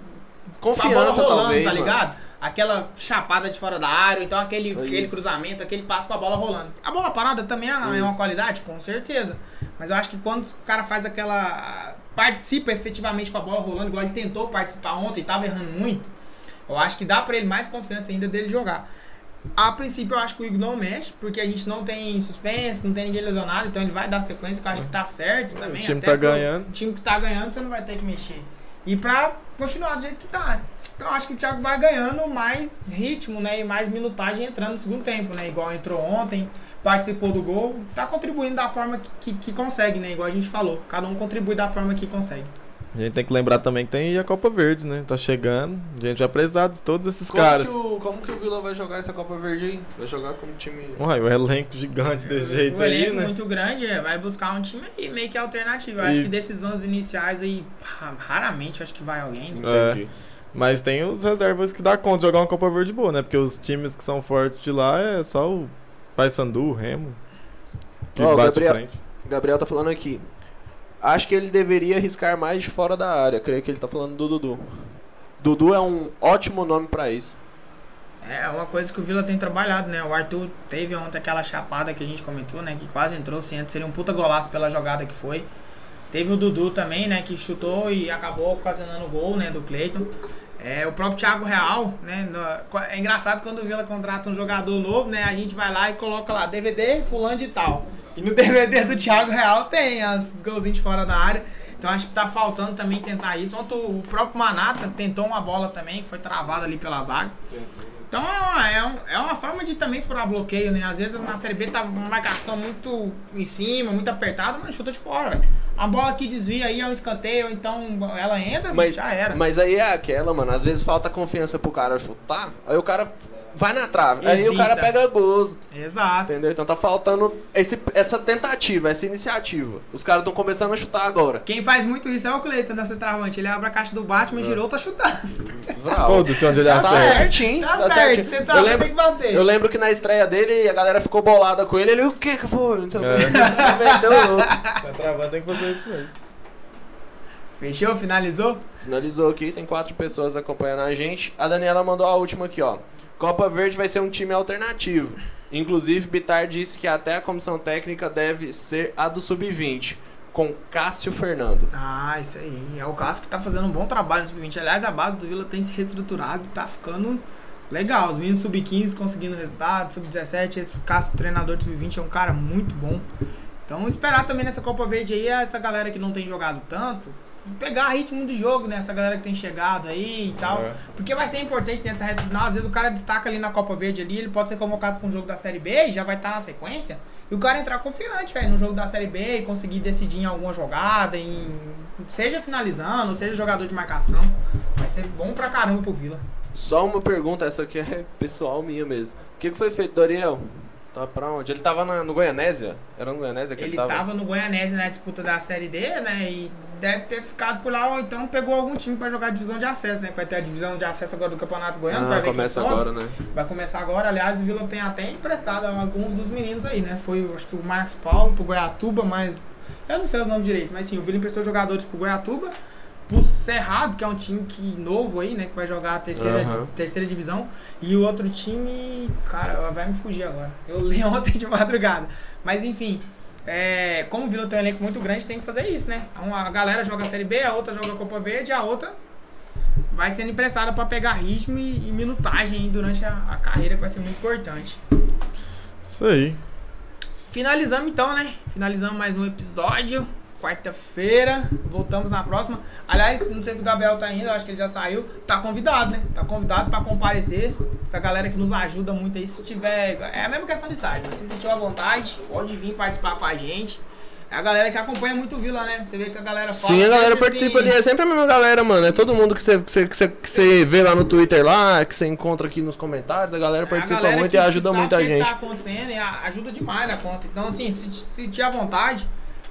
com a bola Confiança, rolando, talvez. tá mano. ligado? Aquela chapada de fora da área, então aquele, Isso. aquele cruzamento, aquele passo com a bola rolando. A bola parada também é, é uma Isso. qualidade, com certeza. Mas eu acho que quando o cara faz aquela. Participa efetivamente com a bola rolando, igual ele tentou participar ontem e tava errando muito, eu acho que dá pra ele mais confiança ainda dele jogar. A princípio eu acho que o Igor não mexe, porque a gente não tem suspense, não tem ninguém lesionado, então ele vai dar sequência, que eu acho que tá certo também. O time até tá ganhando. O time que tá ganhando, você não vai ter que mexer. E pra continuar do jeito que tá. Então eu acho que o Thiago vai ganhando mais ritmo, né? E mais minutagem entrando no segundo tempo, né? Igual entrou ontem, participou do gol, tá contribuindo da forma que, que, que consegue, né? Igual a gente falou. Cada um contribui da forma que consegue. A gente tem que lembrar também que tem a Copa Verde, né? Tá chegando. A gente vai precisar de todos esses Como caras. que, o, como que o Vila vai jogar essa Copa Verde aí? Vai jogar como time. Uai, o elenco gigante desse jeito o aí, elenco né? muito grande, é, vai buscar um time aí meio que alternativo. Eu acho E- que decisões iniciais aí, ra- raramente acho que vai alguém. né? Entendi. Mas tem os reservas que dá conta de jogar uma Copa Verde boa, né? Porque os times que são fortes de lá é só o Paysandu, Remo. Que Ó, o bate Gabriel- frente. Gabriel tá falando aqui. Acho que ele deveria arriscar mais de fora da área. Creio que ele tá falando do Dudu. Dudu é um ótimo nome pra isso. É uma coisa que o Vila tem trabalhado, né? O Arthur teve ontem aquela chapada que a gente comentou, né? Que quase entrou, se antes seria um puta golaço pela jogada que foi. Teve o Dudu também, né? Que chutou e acabou ocasionando o gol, né? Do Cleiton. É, o próprio Thiago Real, né? é engraçado quando o Vila contrata um jogador novo, né? A gente vai lá e coloca lá DVD fulano de tal. E no [LAUGHS] DVD do Thiago Real tem os golzinhos de fora da área. Então acho que tá faltando também tentar isso. Ontem o próprio Manata tentou uma bola também, que foi travada ali pela zaga. Então é uma, é, um- é uma forma de também furar bloqueio, né? Às vezes na Série B tá uma marcação muito em cima, muito apertada, mas chuta de fora, velho. A bola que desvia aí é um escanteio, então ela entra, Mas, já era. mas aí é aquela, mano. Às vezes falta confiança pro cara chutar. Aí o cara vai na trave. Aí o Hesita. cara pega gozo. Exato. Entendeu? Então tá faltando esse, essa tentativa, essa iniciativa. Os caras estão começando a chutar agora. Quem faz muito isso é o Cleiton, né, centroavante. Ele abre a caixa do Batman, girou, tá chutando. Foda-se onde ele Tá acerta. certinho, Tá, tá, certo, centroavante Eu lembro, tem que bater. eu lembro que na estreia dele a galera ficou bolada com ele. Ele, o que que foi? Não sei o É. [LAUGHS] que. Meteu o louco. Centroavante tem que fazer isso mesmo. Fechou? Finalizou? Finalizou aqui, tem quatro pessoas acompanhando a gente. A Daniela mandou a última aqui, ó. Copa Verde vai ser um time alternativo. Inclusive, Bitar disse que até a comissão técnica deve ser a do Sub-20, com Cássio Fernando. Ah, isso aí. É o Cássio que tá fazendo um bom trabalho no Sub-20. Aliás, a base do Vila tem se reestruturado e tá ficando legal. Os meninos Sub-15 conseguindo resultado, Sub-17, esse Cássio, treinador de Sub-20, é um cara muito bom. Então, esperar também nessa Copa Verde aí, essa galera que não tem jogado tanto, pegar ritmo do jogo, né? Essa galera que tem chegado aí e tal. É. Porque vai ser importante nessa reta final. Às vezes o cara destaca ali na Copa Verde ali, ele pode ser convocado para um jogo da Série B e já vai estar na sequência. E o cara entrar confiante, velho, no jogo da Série B e conseguir decidir em alguma jogada, em seja finalizando, seja jogador de marcação. Vai ser bom pra caramba pro Vila. Só uma pergunta, essa aqui é pessoal minha mesmo. O que, que foi feito, Doriel? Tá pra onde? Ele tava na- no Goianésia? Era no Goianésia que ele, Ele tava? tava no Goianese na disputa da Série D, né? E deve ter ficado por lá, ou então pegou algum time pra jogar a divisão de acesso, né? Vai ter a divisão de acesso agora do Campeonato Goiano, Ah, começa agora, né? Vai começar agora, aliás, o Vila tem até emprestado alguns dos meninos aí, né? Foi, acho que o Marcos Paulo pro Goiatuba, mas. Eu não sei os nomes direitos, mas sim, o Vila emprestou jogadores pro Goiatuba, pro Cerrado, que é um time que, novo aí, né? Que vai jogar a terceira, Aham. terceira divisão. E o outro time, cara, vai me fugir agora. Eu li [LAUGHS] ontem de madrugada. Mas enfim. É, como o Vila tem um elenco muito grande, tem que fazer isso, né? Uma, a galera joga a Série B, a outra joga a Copa Verde, a outra vai sendo emprestada para pegar ritmo e, e minutagem aí durante a, a carreira, que vai ser muito importante. Isso aí. Finalizamos então, né? Finalizamos mais um episódio. Quarta-feira, voltamos na próxima. Aliás, não sei se o Gabriel tá indo, acho que ele já saiu. Tá convidado, né? Tá convidado pra comparecer. Essa galera que nos ajuda muito aí, se tiver. É a mesma questão do estádio, né? Se sentir à vontade, pode vir participar com a gente. É a galera que acompanha muito o Vila, né? Você vê que a galera fala Sim, a galera participa assim, ali. É sempre a mesma galera, mano. É todo mundo que você, que você, que você, que você vê lá no Twitter lá, que você encontra aqui nos comentários. A galera É a participa galera muito que- e ajuda sabe muito a o que gente. tá acontecendo e a- ajuda demais na conta. Então, assim, se, se tiver vontade,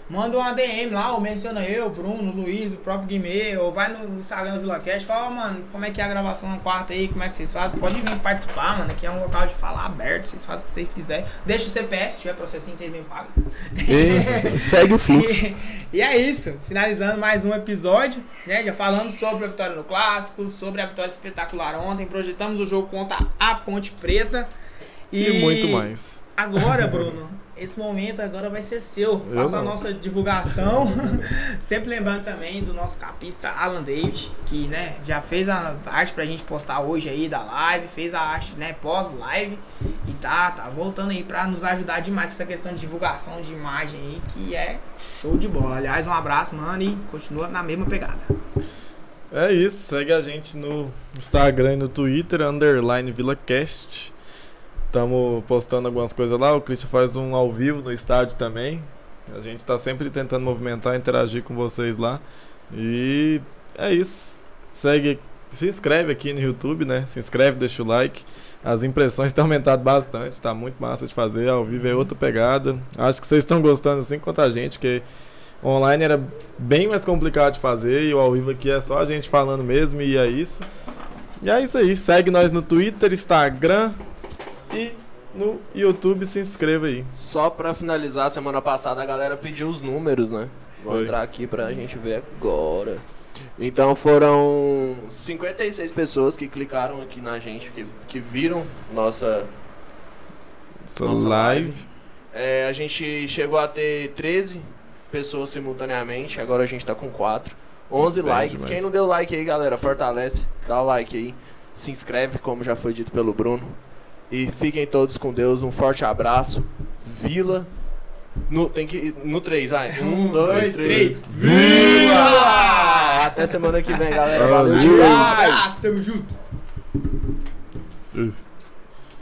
manda uma DM lá, ou menciona eu, Bruno, Luiz, o próprio Guimê, ou vai no Instagram do VilaCast, fala, mano, como é que é a gravação na quarta aí, como é que vocês fazem? Pode vir participar, mano, aqui é um local de falar aberto, vocês fazem o que vocês quiserem. Deixa o CPF, se tiver processinho, vocês me pagam. E [LAUGHS] segue o fluxo. E, e é isso, finalizando mais um episódio, né? Já falamos sobre a vitória no clássico, sobre a vitória espetacular ontem, projetamos o jogo contra a Ponte Preta. E, muito mais. Agora, Bruno, [LAUGHS] esse momento agora vai ser seu. Eu Faça a não. nossa divulgação. [LAUGHS] Sempre lembrando também do nosso capista Alan David, que né, já fez a arte pra gente postar hoje aí da live, fez a arte né, pós-live e tá, tá voltando aí pra nos ajudar demais essa questão de divulgação de imagem aí, que é show de bola. Aliás, um abraço, mano, e continua na mesma pegada. É isso, segue a gente no Instagram e no Twitter, underline VilaCast. Estamos postando algumas coisas lá, o Christian faz um ao vivo no estádio também. A gente está sempre tentando movimentar, interagir com vocês lá. E é isso. Segue, se inscreve aqui no YouTube, né? Se inscreve, deixa o like. As impressões [LAUGHS] têm aumentado bastante, tá muito massa de fazer. Ao vivo é outra pegada. Acho que vocês estão gostando assim quanto a gente, que online era bem mais complicado de fazer e o ao vivo aqui é só a gente falando mesmo e é isso. E é isso aí. Segue nós no Twitter, Instagram e no YouTube. Se inscreva aí. Só pra finalizar, semana passada a galera pediu os números, né? Vou Foi. entrar aqui pra gente ver agora. Então foram 56 pessoas que clicaram aqui na gente, que, que viram nossa. Nossa live. live. É, a gente chegou a ter 13 pessoas simultaneamente, agora a gente tá com 4. 11 Bem likes. Quem não deu like aí, galera, fortalece. Dá o like aí. Se inscreve, como já foi dito pelo Bruno. E fiquem todos com Deus. Um forte abraço. Vila. No, tem que ir no 3, vai. Um, dois, três. Vila! Até semana que vem, galera. Valeu demais! Abraço, tamo junto. Uh.